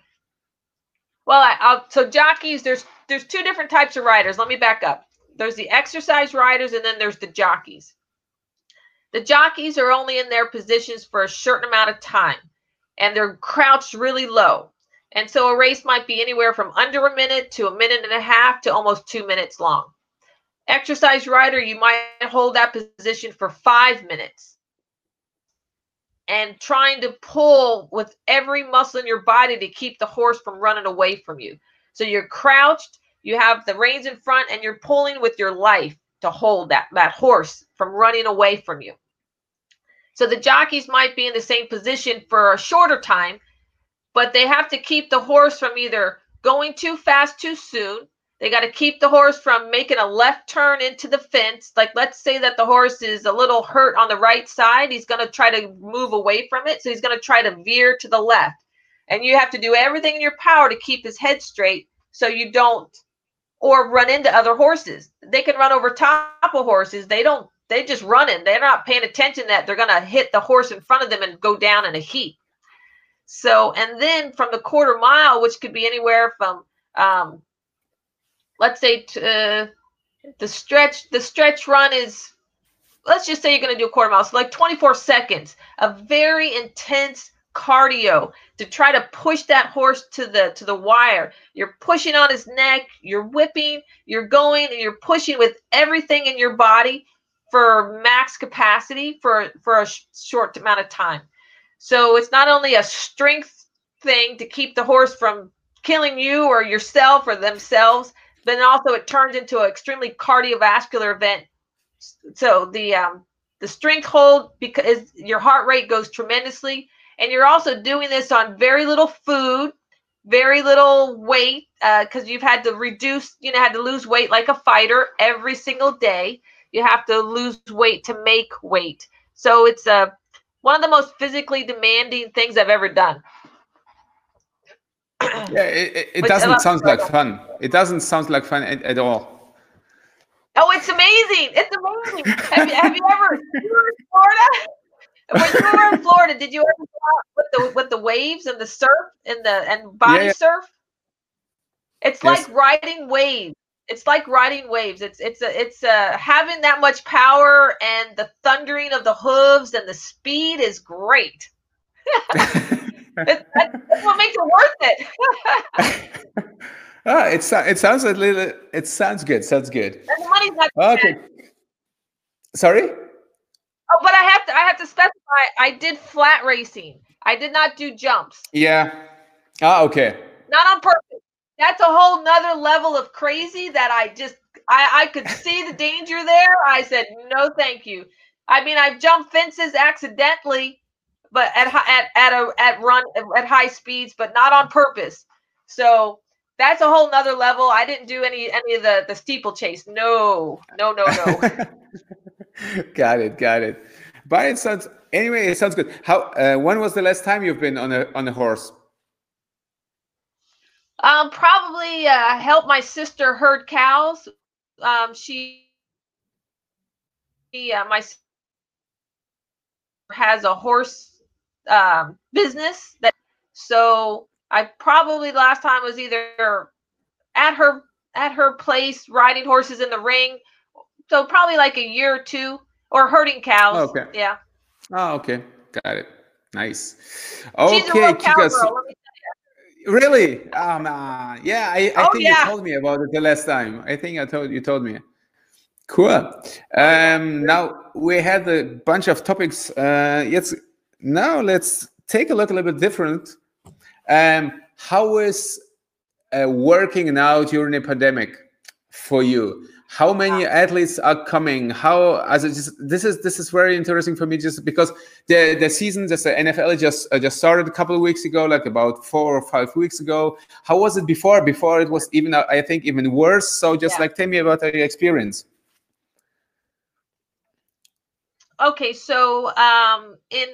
Well, I, I'll, so jockeys, there's there's two different types of riders. Let me back up. There's the exercise riders, and then there's the jockeys. The jockeys are only in their positions for a certain amount of time, and they're crouched really low. And so a race might be anywhere from under a minute to a minute and a half to almost two minutes long. Exercise rider, you might hold that position for five minutes and trying to pull with every muscle in your body to keep the horse from running away from you. So you're crouched, you have the reins in front, and you're pulling with your life to hold that, that horse from running away from you. So the jockeys might be in the same position for a shorter time, but they have to keep the horse from either going too fast too soon they got to keep the horse from making a left turn into the fence. Like, let's say that the horse is a little hurt on the right side. He's going to try to move away from it. So he's going to try to veer to the left. And you have to do everything in your power to keep his head straight so you don't or run into other horses. They can run over top of horses. They don't, they just running. They're not paying attention that they're going to hit the horse in front of them and go down in a heap. So, and then from the quarter mile, which could be anywhere from um, let's say uh, the stretch the stretch run is let's just say you're going to do a quarter mile. So like 24 seconds a very intense cardio to try to push that horse to the to the wire. You're pushing on his neck you're whipping you're going and you're pushing with everything in your body for max capacity for for a sh- short amount of time so it's not only a strength thing to keep the horse from killing you or yourself or themselves but also it turns into an extremely cardiovascular event. So the um, the strength hold because your heart rate goes tremendously, and you're also doing this on very little food, very little weight, because uh, you've had to reduce, you know, had to lose weight like a fighter every single day. You have to lose weight to make weight. So it's a one of the most physically demanding things I've ever done *clears throat* yeah, it, it doesn't sound like fun. It doesn't sound like fun at, at all. Oh, it's amazing! It's amazing. have, you, have you ever you were in Florida? When you were in Florida, did you ever go out with the with the waves and the surf and the and body yeah, yeah. surf? It's yes. like riding waves. It's like riding waves. It's it's a, it's a, having that much power and the thundering of the hooves and the speed is great. *laughs* that's what makes it worth it. *laughs* ah, it's it sounds a little. It sounds good. Sounds good. And the money's not. Okay. Bad. Sorry. Oh, but I have to. I have to specify. I did flat racing. I did not do jumps. Yeah. Ah, okay. Not on purpose. That's a whole nother level of crazy that I just. I I could *laughs* see the danger there. I said no, thank you. I mean, I've jumped fences accidentally but at at at a at run at high speeds, but not on purpose. So that's a whole nother level. I didn't do any any of the the steeplechase. No, no, no, no. *laughs* got it, got it. But it sounds anyway. It sounds good. How? Uh, when was the last time you've been on a on a horse? Um, probably uh, help my sister herd cows. Um, she, she uh, my has a horse um, business that so I probably last time was either at her at her place riding horses in the ring. So probably like a year or two or herding cows. Okay. Yeah. Oh, okay. Got it. Nice. Okay, Kika. Really? Um, uh, yeah, I, I oh, think yeah. you told me about it the last time. I think I told you told me. Cool. Um, now we had a bunch of topics. Uh, yes, now let's take a look a little bit different. Um, how is uh, working now during the pandemic for you? How many athletes are coming? How as it just this is this is very interesting for me just because the the season just the NFL just uh, just started a couple of weeks ago, like about four or five weeks ago. How was it before? Before it was even I think even worse. So just yeah. like tell me about your experience. Okay, so um, in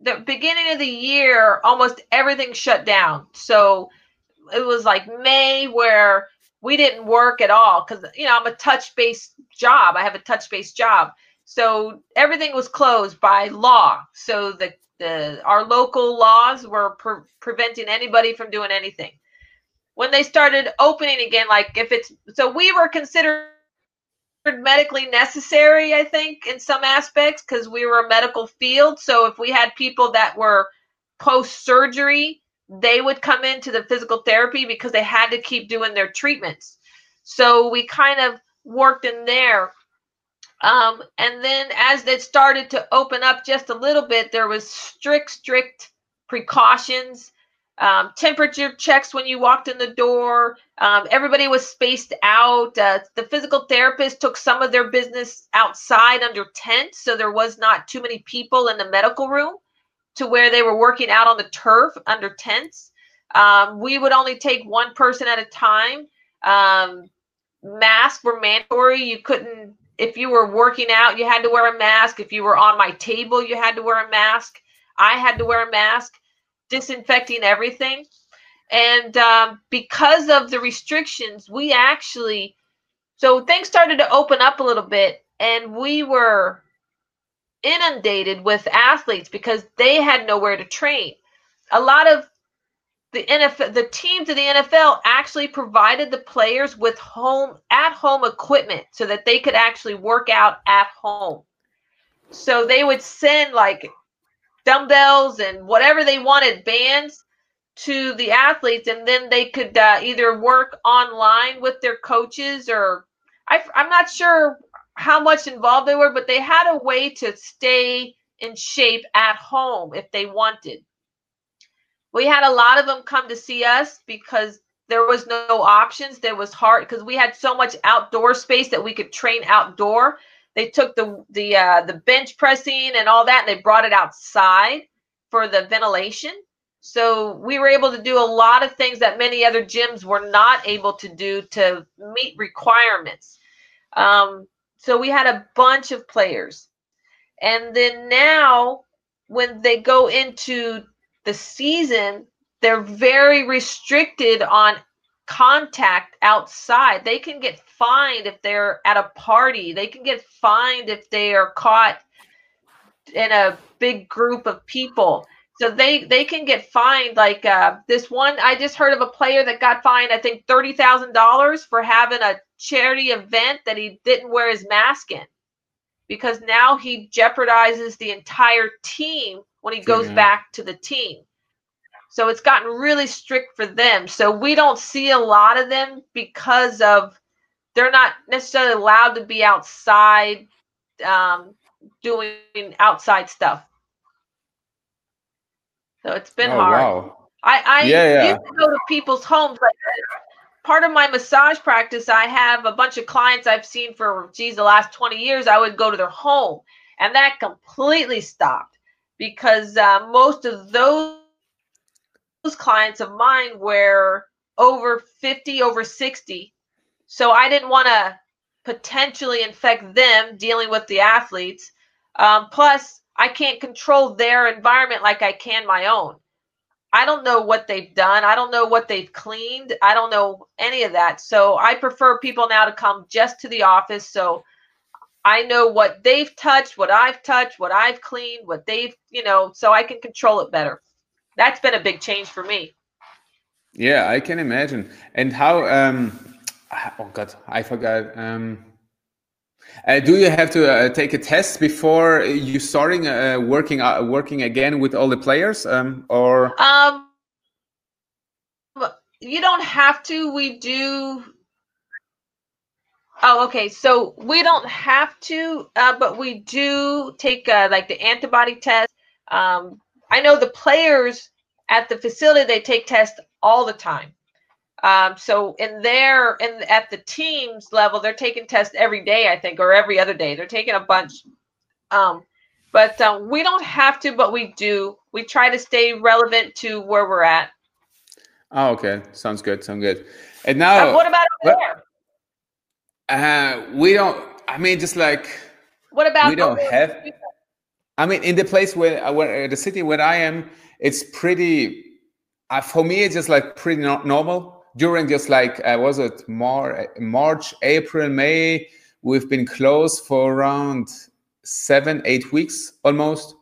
the beginning of the year, almost everything shut down. So it was like May where we didn't work at all because you know I'm a touch based job. I have a touch based job. So everything was closed by law. So the the our local laws were pre- preventing anybody from doing anything. When they started opening again, like if it's so we were considered medically necessary, I think, in some aspects, because we were a medical field. So if we had people that were post surgery, they would come into the physical therapy because they had to keep doing their treatments. So we kind of worked in there. Um, and then as it started to open up just a little bit, there was strict, strict precautions um, temperature checks when you walked in the door. Um, everybody was spaced out. Uh, the physical therapist took some of their business outside under tents, so there was not too many people in the medical room to where they were working out on the turf under tents. Um, we would only take one person at a time. Um, masks were mandatory. You couldn't, if you were working out, you had to wear a mask. If you were on my table, you had to wear a mask. I had to wear a mask disinfecting everything. And um, because of the restrictions, we actually, so things started to open up a little bit, and we were inundated with athletes because they had nowhere to train. A lot of the NFL, the teams of the NFL actually provided the players with home at home equipment so that they could actually work out at home. So they would send like dumbbells and whatever they wanted, bands to the athletes, and then they could uh, either work online with their coaches or I, I'm not sure how much involved they were, but they had a way to stay in shape at home if they wanted. We had a lot of them come to see us because there was no options. There was hard because we had so much outdoor space that we could train outdoor they took the the uh, the bench pressing and all that, and they brought it outside for the ventilation. So we were able to do a lot of things that many other gyms were not able to do to meet requirements. Um, so we had a bunch of players, and then now when they go into the season, they're very restricted on contact outside. They can get fined if they're at a party. They can get fined if they are caught in a big group of people. So they they can get fined. Like uh, this one, I just heard of a player that got fined. I think thirty thousand dollars for having a charity event that he didn't wear his mask in, because now he jeopardizes the entire team when he goes yeah. back to the team. So it's gotten really strict for them. So we don't see a lot of them because of they're not necessarily allowed to be outside um, doing outside stuff. So it's been oh, hard. Wow. I, I yeah, yeah. used to go to people's homes. Like part of my massage practice, I have a bunch of clients I've seen for geez the last 20 years. I would go to their home, and that completely stopped because uh, most of those those clients of mine were over 50, over 60. So I didn't want to potentially infect them dealing with the athletes. Um, plus, I can't control their environment like I can my own. I don't know what they've done. I don't know what they've cleaned. I don't know any of that. So I prefer people now to come just to the office. So I know what they've touched, what I've touched, what I've cleaned, what they've, you know, so I can control it better that's been a big change for me. Yeah, I can imagine. And how? Um, oh God, I forgot. Um, uh, do you have to uh, take a test before you starting uh, working uh, working again with all the players, um, or? Um, you don't have to. We do. Oh, okay. So we don't have to, uh, but we do take uh, like the antibody test. Um, I know the players at the facility they take tests all the time. Um, so in their and at the teams level, they're taking tests every day, I think, or every other day. They're taking a bunch. Um, but um, we don't have to, but we do. We try to stay relevant to where we're at. Oh, okay. Sounds good. Sounds good. And now, uh, what about over there? Uh, we don't. I mean, just like what about we don't have. I mean, in the place where, uh, where uh, the city where I am, it's pretty. Uh, for me, it's just like pretty no- normal. During just like uh, was it Mar- March, April, May, we've been closed for around seven, eight weeks almost.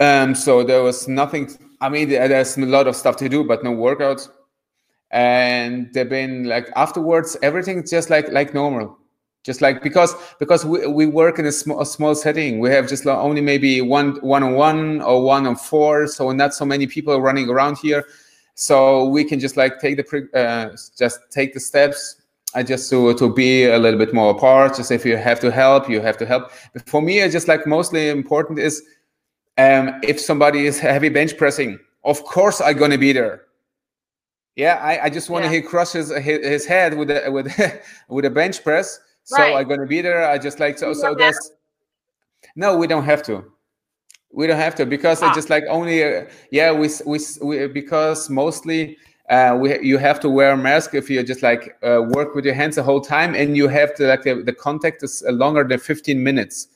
Um, so there was nothing. I mean, there's a lot of stuff to do, but no workouts. And they've been like afterwards, everything's just like like normal, just like because because we, we work in a small a small setting. We have just only maybe one one on one or one on four, so not so many people running around here. So we can just like take the pre- uh, just take the steps I just to to be a little bit more apart. Just if you have to help, you have to help. But for me, it's just like mostly important is um, if somebody is heavy bench pressing, of course I'm gonna be there. Yeah, I, I just want to yeah. crush his, his head with a with *laughs* with a bench press. So right. I'm gonna be there. I just like so so that's no, we don't have to. We don't have to because ah. it's just like only uh, yeah we, we we because mostly uh, we, you have to wear a mask if you just like uh, work with your hands the whole time and you have to like the, the contact is longer than 15 minutes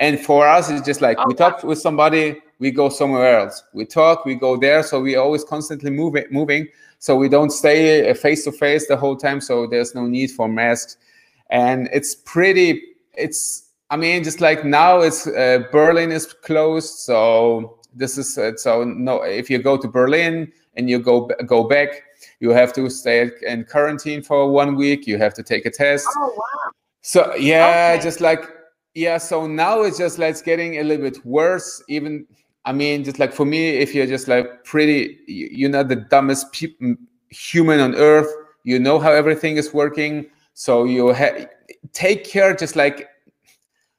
and for us, it's just like we talk with somebody, we go somewhere else. We talk, we go there. So we always constantly moving, moving. So we don't stay face to face the whole time. So there's no need for masks. And it's pretty. It's. I mean, just like now, it's uh, Berlin is closed. So this is uh, so no. If you go to Berlin and you go go back, you have to stay in quarantine for one week. You have to take a test. Oh wow. So yeah, okay. just like yeah so now it's just like it's getting a little bit worse even i mean just like for me if you're just like pretty you're not the dumbest pe- human on earth you know how everything is working so you ha- take care just like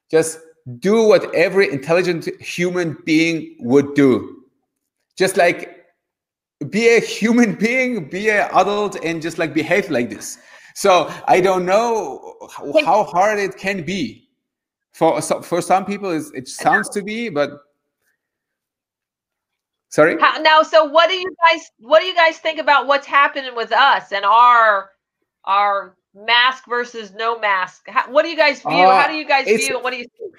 just do what every intelligent human being would do. Just like be a human being be an adult and just like behave like this. So i don't know how hard it can be. For for some people it sounds to be but sorry? How, now so what do you guys what do you guys think about what's happening with us and our our mask versus no mask. How, what do you guys view? Uh, how do you guys view what do you think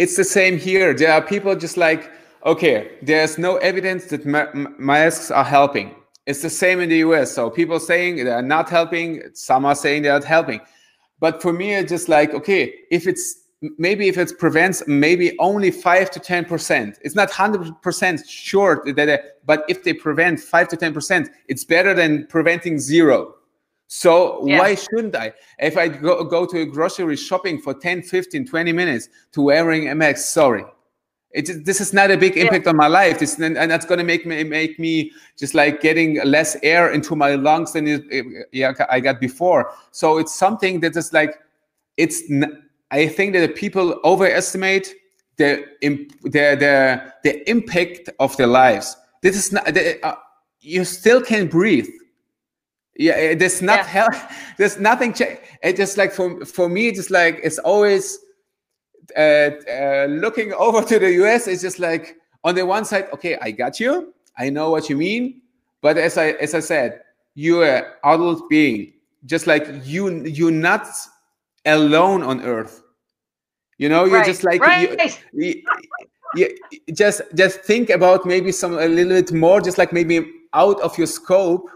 it's the same here. There are people just like okay there's no evidence that ma masks are helping. It's the same in the us so people saying they're not helping some are saying they're not helping. But for me it's just like okay if it's maybe if it prevents maybe only 5 to 10% it's not 100% sure that but if they prevent 5 to 10% it's better than preventing zero so yeah. why shouldn't i if i go, go to a grocery shopping for 10 15 20 minutes to wearing mx sorry it, this is not a big impact yeah. on my life this, and that's going to make me make me just like getting less air into my lungs than it, yeah, i got before so it's something that is like it's I think that people overestimate the the the, the impact of their lives. This is not. The, uh, you still can breathe. Yeah, there's not yeah. hell. *laughs* There's nothing. Ch- it just like for for me, it's like it's always uh, uh, looking *laughs* over to the US. It's just like on the one side, okay, I got you. I know what you mean. But as I as I said, you're an adult being. Just like you, you're not alone on earth you know you're right. just like right. you, you, you, just just think about maybe some a little bit more just like maybe out of your scope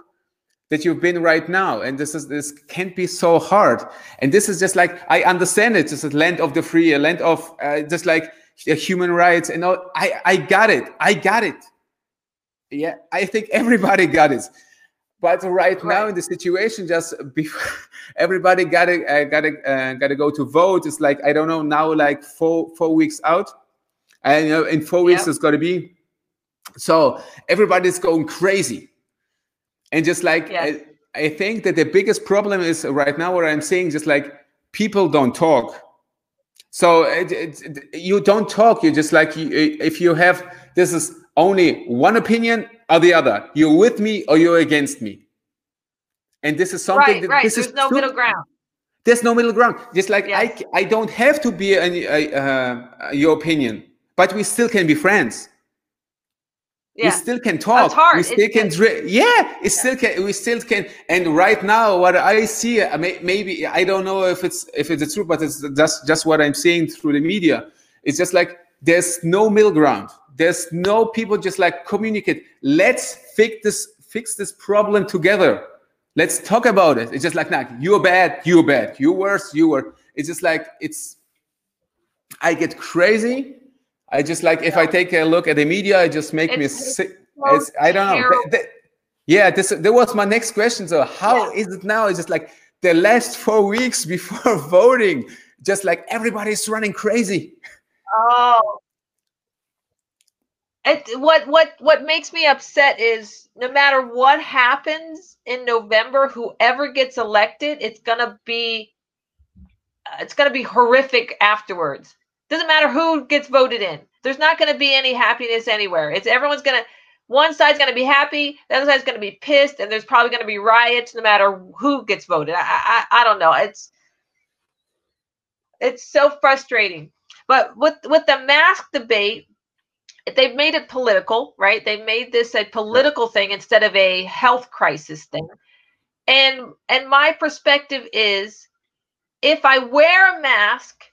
that you've been right now and this is this can't be so hard. And this is just like i understand it. It's a land of the free a land of uh, just like human rights and all. I i got it. I got it. Yeah i think everybody got it. But right, right, now in the situation, just before *laughs* everybody got to uh, got to uh, got to go to vote. It's like I don't know now, like four four weeks out, and you know, in four weeks it's going to be. So everybody's going crazy, and just like yes. I, I think that the biggest problem is right now what I'm saying, just like people don't talk. So it, it, you don't talk. You just like you, if you have this is only one opinion or the other. You're with me or you're against me. And this is something right, that right. this There's is no middle ground. There's no middle ground. Just like yes. I, I don't have to be uh, your opinion, but we still can be friends. Yeah. We still can talk. We still it's can, dri- yeah, it yeah. still can. We still can. And right now, what I see, uh, maybe I don't know if it's if it's true, but it's just just what I'm seeing through the media. It's just like there's no middle ground. There's no people just like communicate. Let's fix this fix this problem together. Let's talk about it. It's just like, nah, you're bad, you're bad, you're worse, you were. It's just like it's I get crazy. I just like if I take a look at the media, it just make it's, me sick. It's I don't know. The, the, yeah, this that was my next question. So how yeah. is it now? It's just like the last four *laughs* weeks before *laughs* voting, just like everybody's running crazy. Oh, it, what what what makes me upset is no matter what happens in November, whoever gets elected, it's gonna be uh, it's gonna be horrific afterwards. Doesn't matter who gets voted in. There's not gonna be any happiness anywhere. It's everyone's gonna one side's gonna be happy, the other side's gonna be pissed, and there's probably gonna be riots no matter who gets voted. I I, I don't know. It's it's so frustrating. But with with the mask debate, they've made it political, right? They made this a political thing instead of a health crisis thing. And and my perspective is if I wear a mask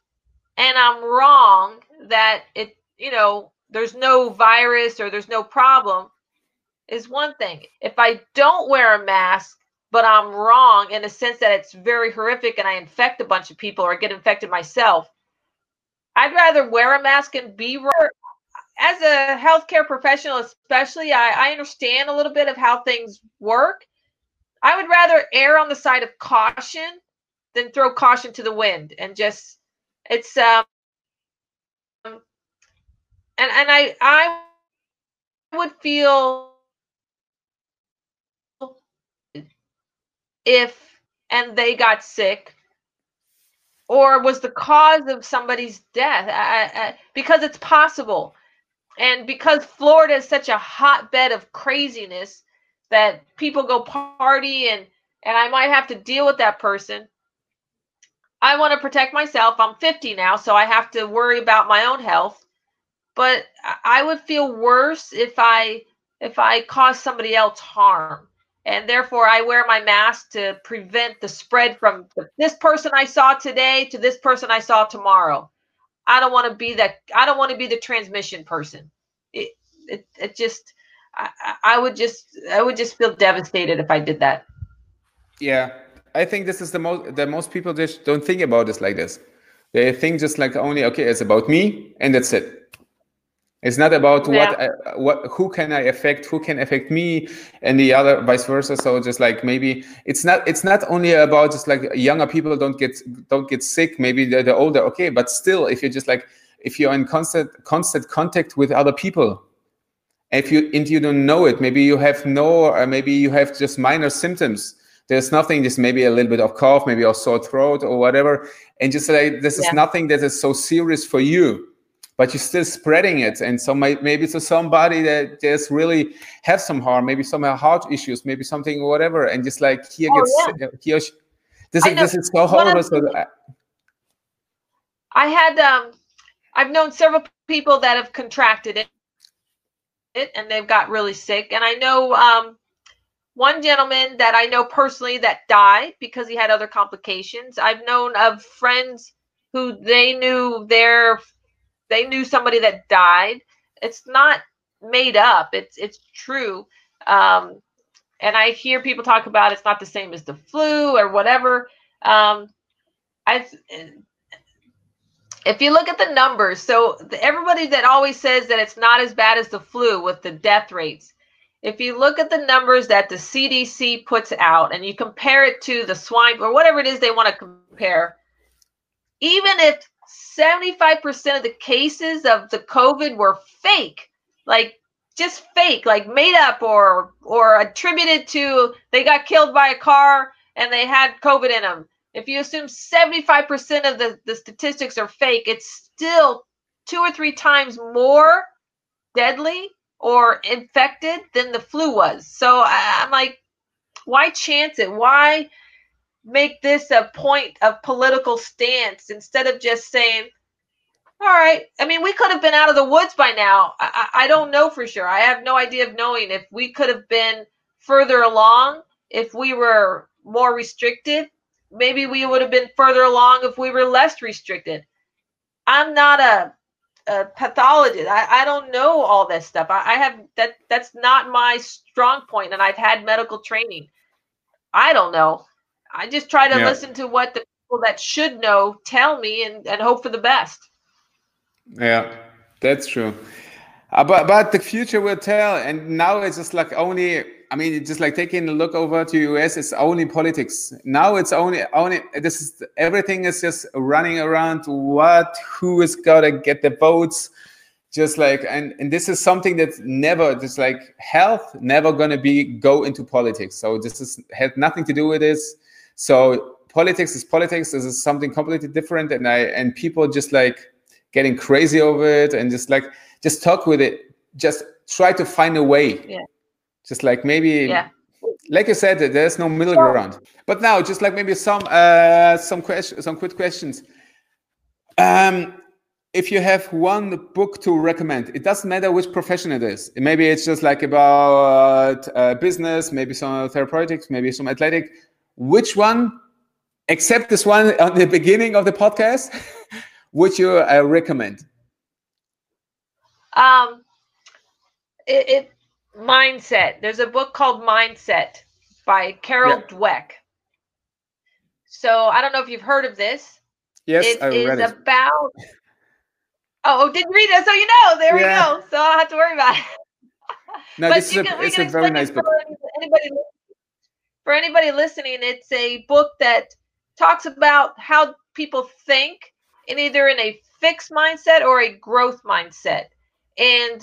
and I'm wrong that it, you know, there's no virus or there's no problem is one thing. If I don't wear a mask but I'm wrong in the sense that it's very horrific and I infect a bunch of people or get infected myself, I'd rather wear a mask and be wrong as a healthcare professional, especially, I, I understand a little bit of how things work. I would rather err on the side of caution than throw caution to the wind and just it's um and and I I would feel if and they got sick or was the cause of somebody's death I, I, because it's possible and because Florida is such a hotbed of craziness that people go party and and I might have to deal with that person. I want to protect myself. I'm 50 now, so I have to worry about my own health. But I would feel worse if I if I cause somebody else harm. And therefore I wear my mask to prevent the spread from this person I saw today to this person I saw tomorrow. I don't want to be that. I don't want to be the transmission person. It, it, it just, I, I would just, I would just feel devastated if I did that. Yeah, I think this is the most that most people just don't think about this like this. They think just like only okay, it's about me and that's it. It's not about yeah. what I, what who can I affect, who can affect me, and the other vice versa. So just like maybe it's not it's not only about just like younger people don't get don't get sick. Maybe they're, they're older, okay, but still, if you're just like if you're in constant constant contact with other people, if you and you don't know it, maybe you have no, or maybe you have just minor symptoms. There's nothing, just maybe a little bit of cough, maybe a sore throat or whatever, and just like this yeah. is nothing that is so serious for you but you're still spreading it and so maybe to somebody that just really have some harm maybe some heart issues maybe something or whatever and just like here oh, gets yeah. he this is this is so horrible so i had um i've known several people that have contracted it it and they've got really sick and i know um one gentleman that i know personally that died because he had other complications i've known of friends who they knew their they knew somebody that died. It's not made up. It's it's true. Um, and I hear people talk about it's not the same as the flu or whatever. Um, I if you look at the numbers, so everybody that always says that it's not as bad as the flu with the death rates, if you look at the numbers that the CDC puts out and you compare it to the swine or whatever it is they want to compare, even if 75% of the cases of the COVID were fake, like just fake, like made up or or attributed to they got killed by a car and they had COVID in them. If you assume 75% of the, the statistics are fake, it's still two or three times more deadly or infected than the flu was. So I, I'm like, why chance it? Why make this a point of political stance instead of just saying, all right. I mean, we could have been out of the woods by now. I, I don't know for sure. I have no idea of knowing if we could have been further along, if we were more restricted. Maybe we would have been further along if we were less restricted. I'm not a, a pathologist. I, I don't know all that stuff. I, I have that. That's not my strong point, and I've had medical training. I don't know. I just try to yeah. listen to what the people that should know tell me and, and hope for the best. Yeah, that's true. Uh, but but the future will tell. And now it's just like only. I mean, just like taking a look over to US. It's only politics. Now it's only only. This is everything is just running around. What? Who is gonna get the votes? Just like and and this is something that's never just like health never gonna be go into politics. So this is had nothing to do with this. So politics is politics. This is something completely different. And I and people just like getting crazy over it and just like just talk with it just try to find a way yeah just like maybe yeah. like you said there's no middle ground. But now just like maybe some uh some questions some quick questions. Um if you have one book to recommend it doesn't matter which profession it is. Maybe it's just like about uh, business maybe some therapeutics maybe some athletic. Which one except this one on the beginning of the podcast *laughs* would you uh, recommend? Um, it, it mindset. There's a book called Mindset by Carol yeah. Dweck. So I don't know if you've heard of this. Yes, it I read is it. about. *laughs* Oh, didn't read it, so you know. There Yeah. we go. So I don't have to worry about it. *laughs* No, but this is you a, can, we it's a very nice book. for anybody. For anybody listening, it's a book that talks about how people think, in either in a fixed mindset or a growth mindset. And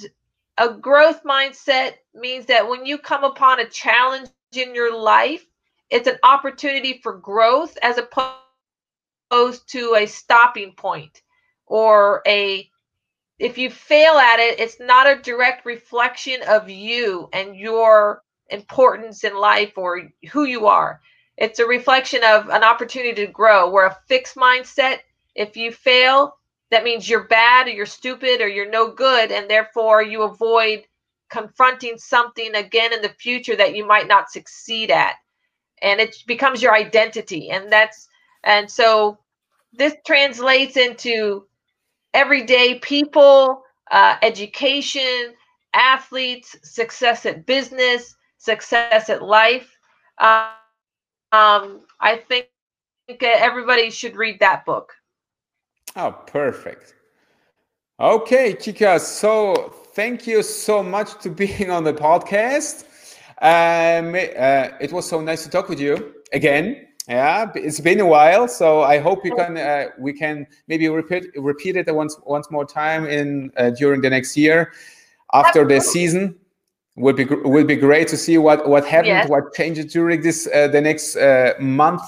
a growth mindset means that when you come upon a challenge in your life, it's an opportunity for growth as opposed to a stopping point or a if you fail at it, it's not a direct reflection of you and your importance in life or who you are. It's a reflection of an opportunity to grow. Where a fixed mindset, if you fail, that means you're bad or you're stupid or you're no good, and therefore you avoid confronting something again in the future that you might not succeed at. And it becomes your identity. And that's, and so this translates into everyday people, uh, education, athletes, success at business, success at life. Uh, um, I think everybody should read that book. Oh, perfect. Okay, Chica. So thank you so much to being on the podcast. Um, uh, it was so nice to talk with you again. Yeah, it's been a while, so I hope we can uh, we can maybe repeat repeat it once once more time in uh, during the next year after the season. Would be would be great to see what what happened, Yes. what changes during this uh, the next uh, month,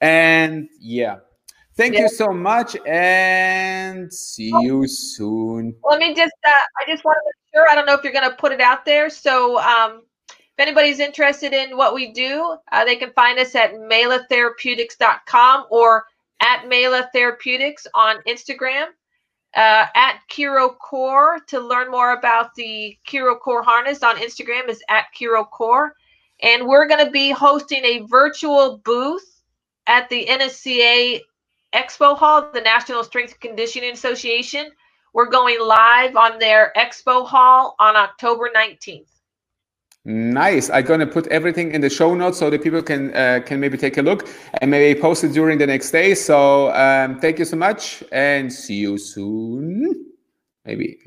and yeah. Thank you so much, and see you soon. Let me just, uh, I just want to make sure, I don't know if you're going to put it out there. So um, if anybody's interested in what we do, uh, they can find us at melatherapeutics.com or at Mela Therapeutics on Instagram, uh, at Kiro Core to learn more about the Kiro Core harness on Instagram is at Kiro Core. And we're going to be hosting a virtual booth at the NSCA Expo Hall, the National Strength Conditioning Association. We're going live on their Expo Hall on October 19th. Nice. I'm gonna put everything in the show notes so that people can uh, can maybe take a look and maybe post it during the next day. So um, thank you so much, and see you soon. Maybe.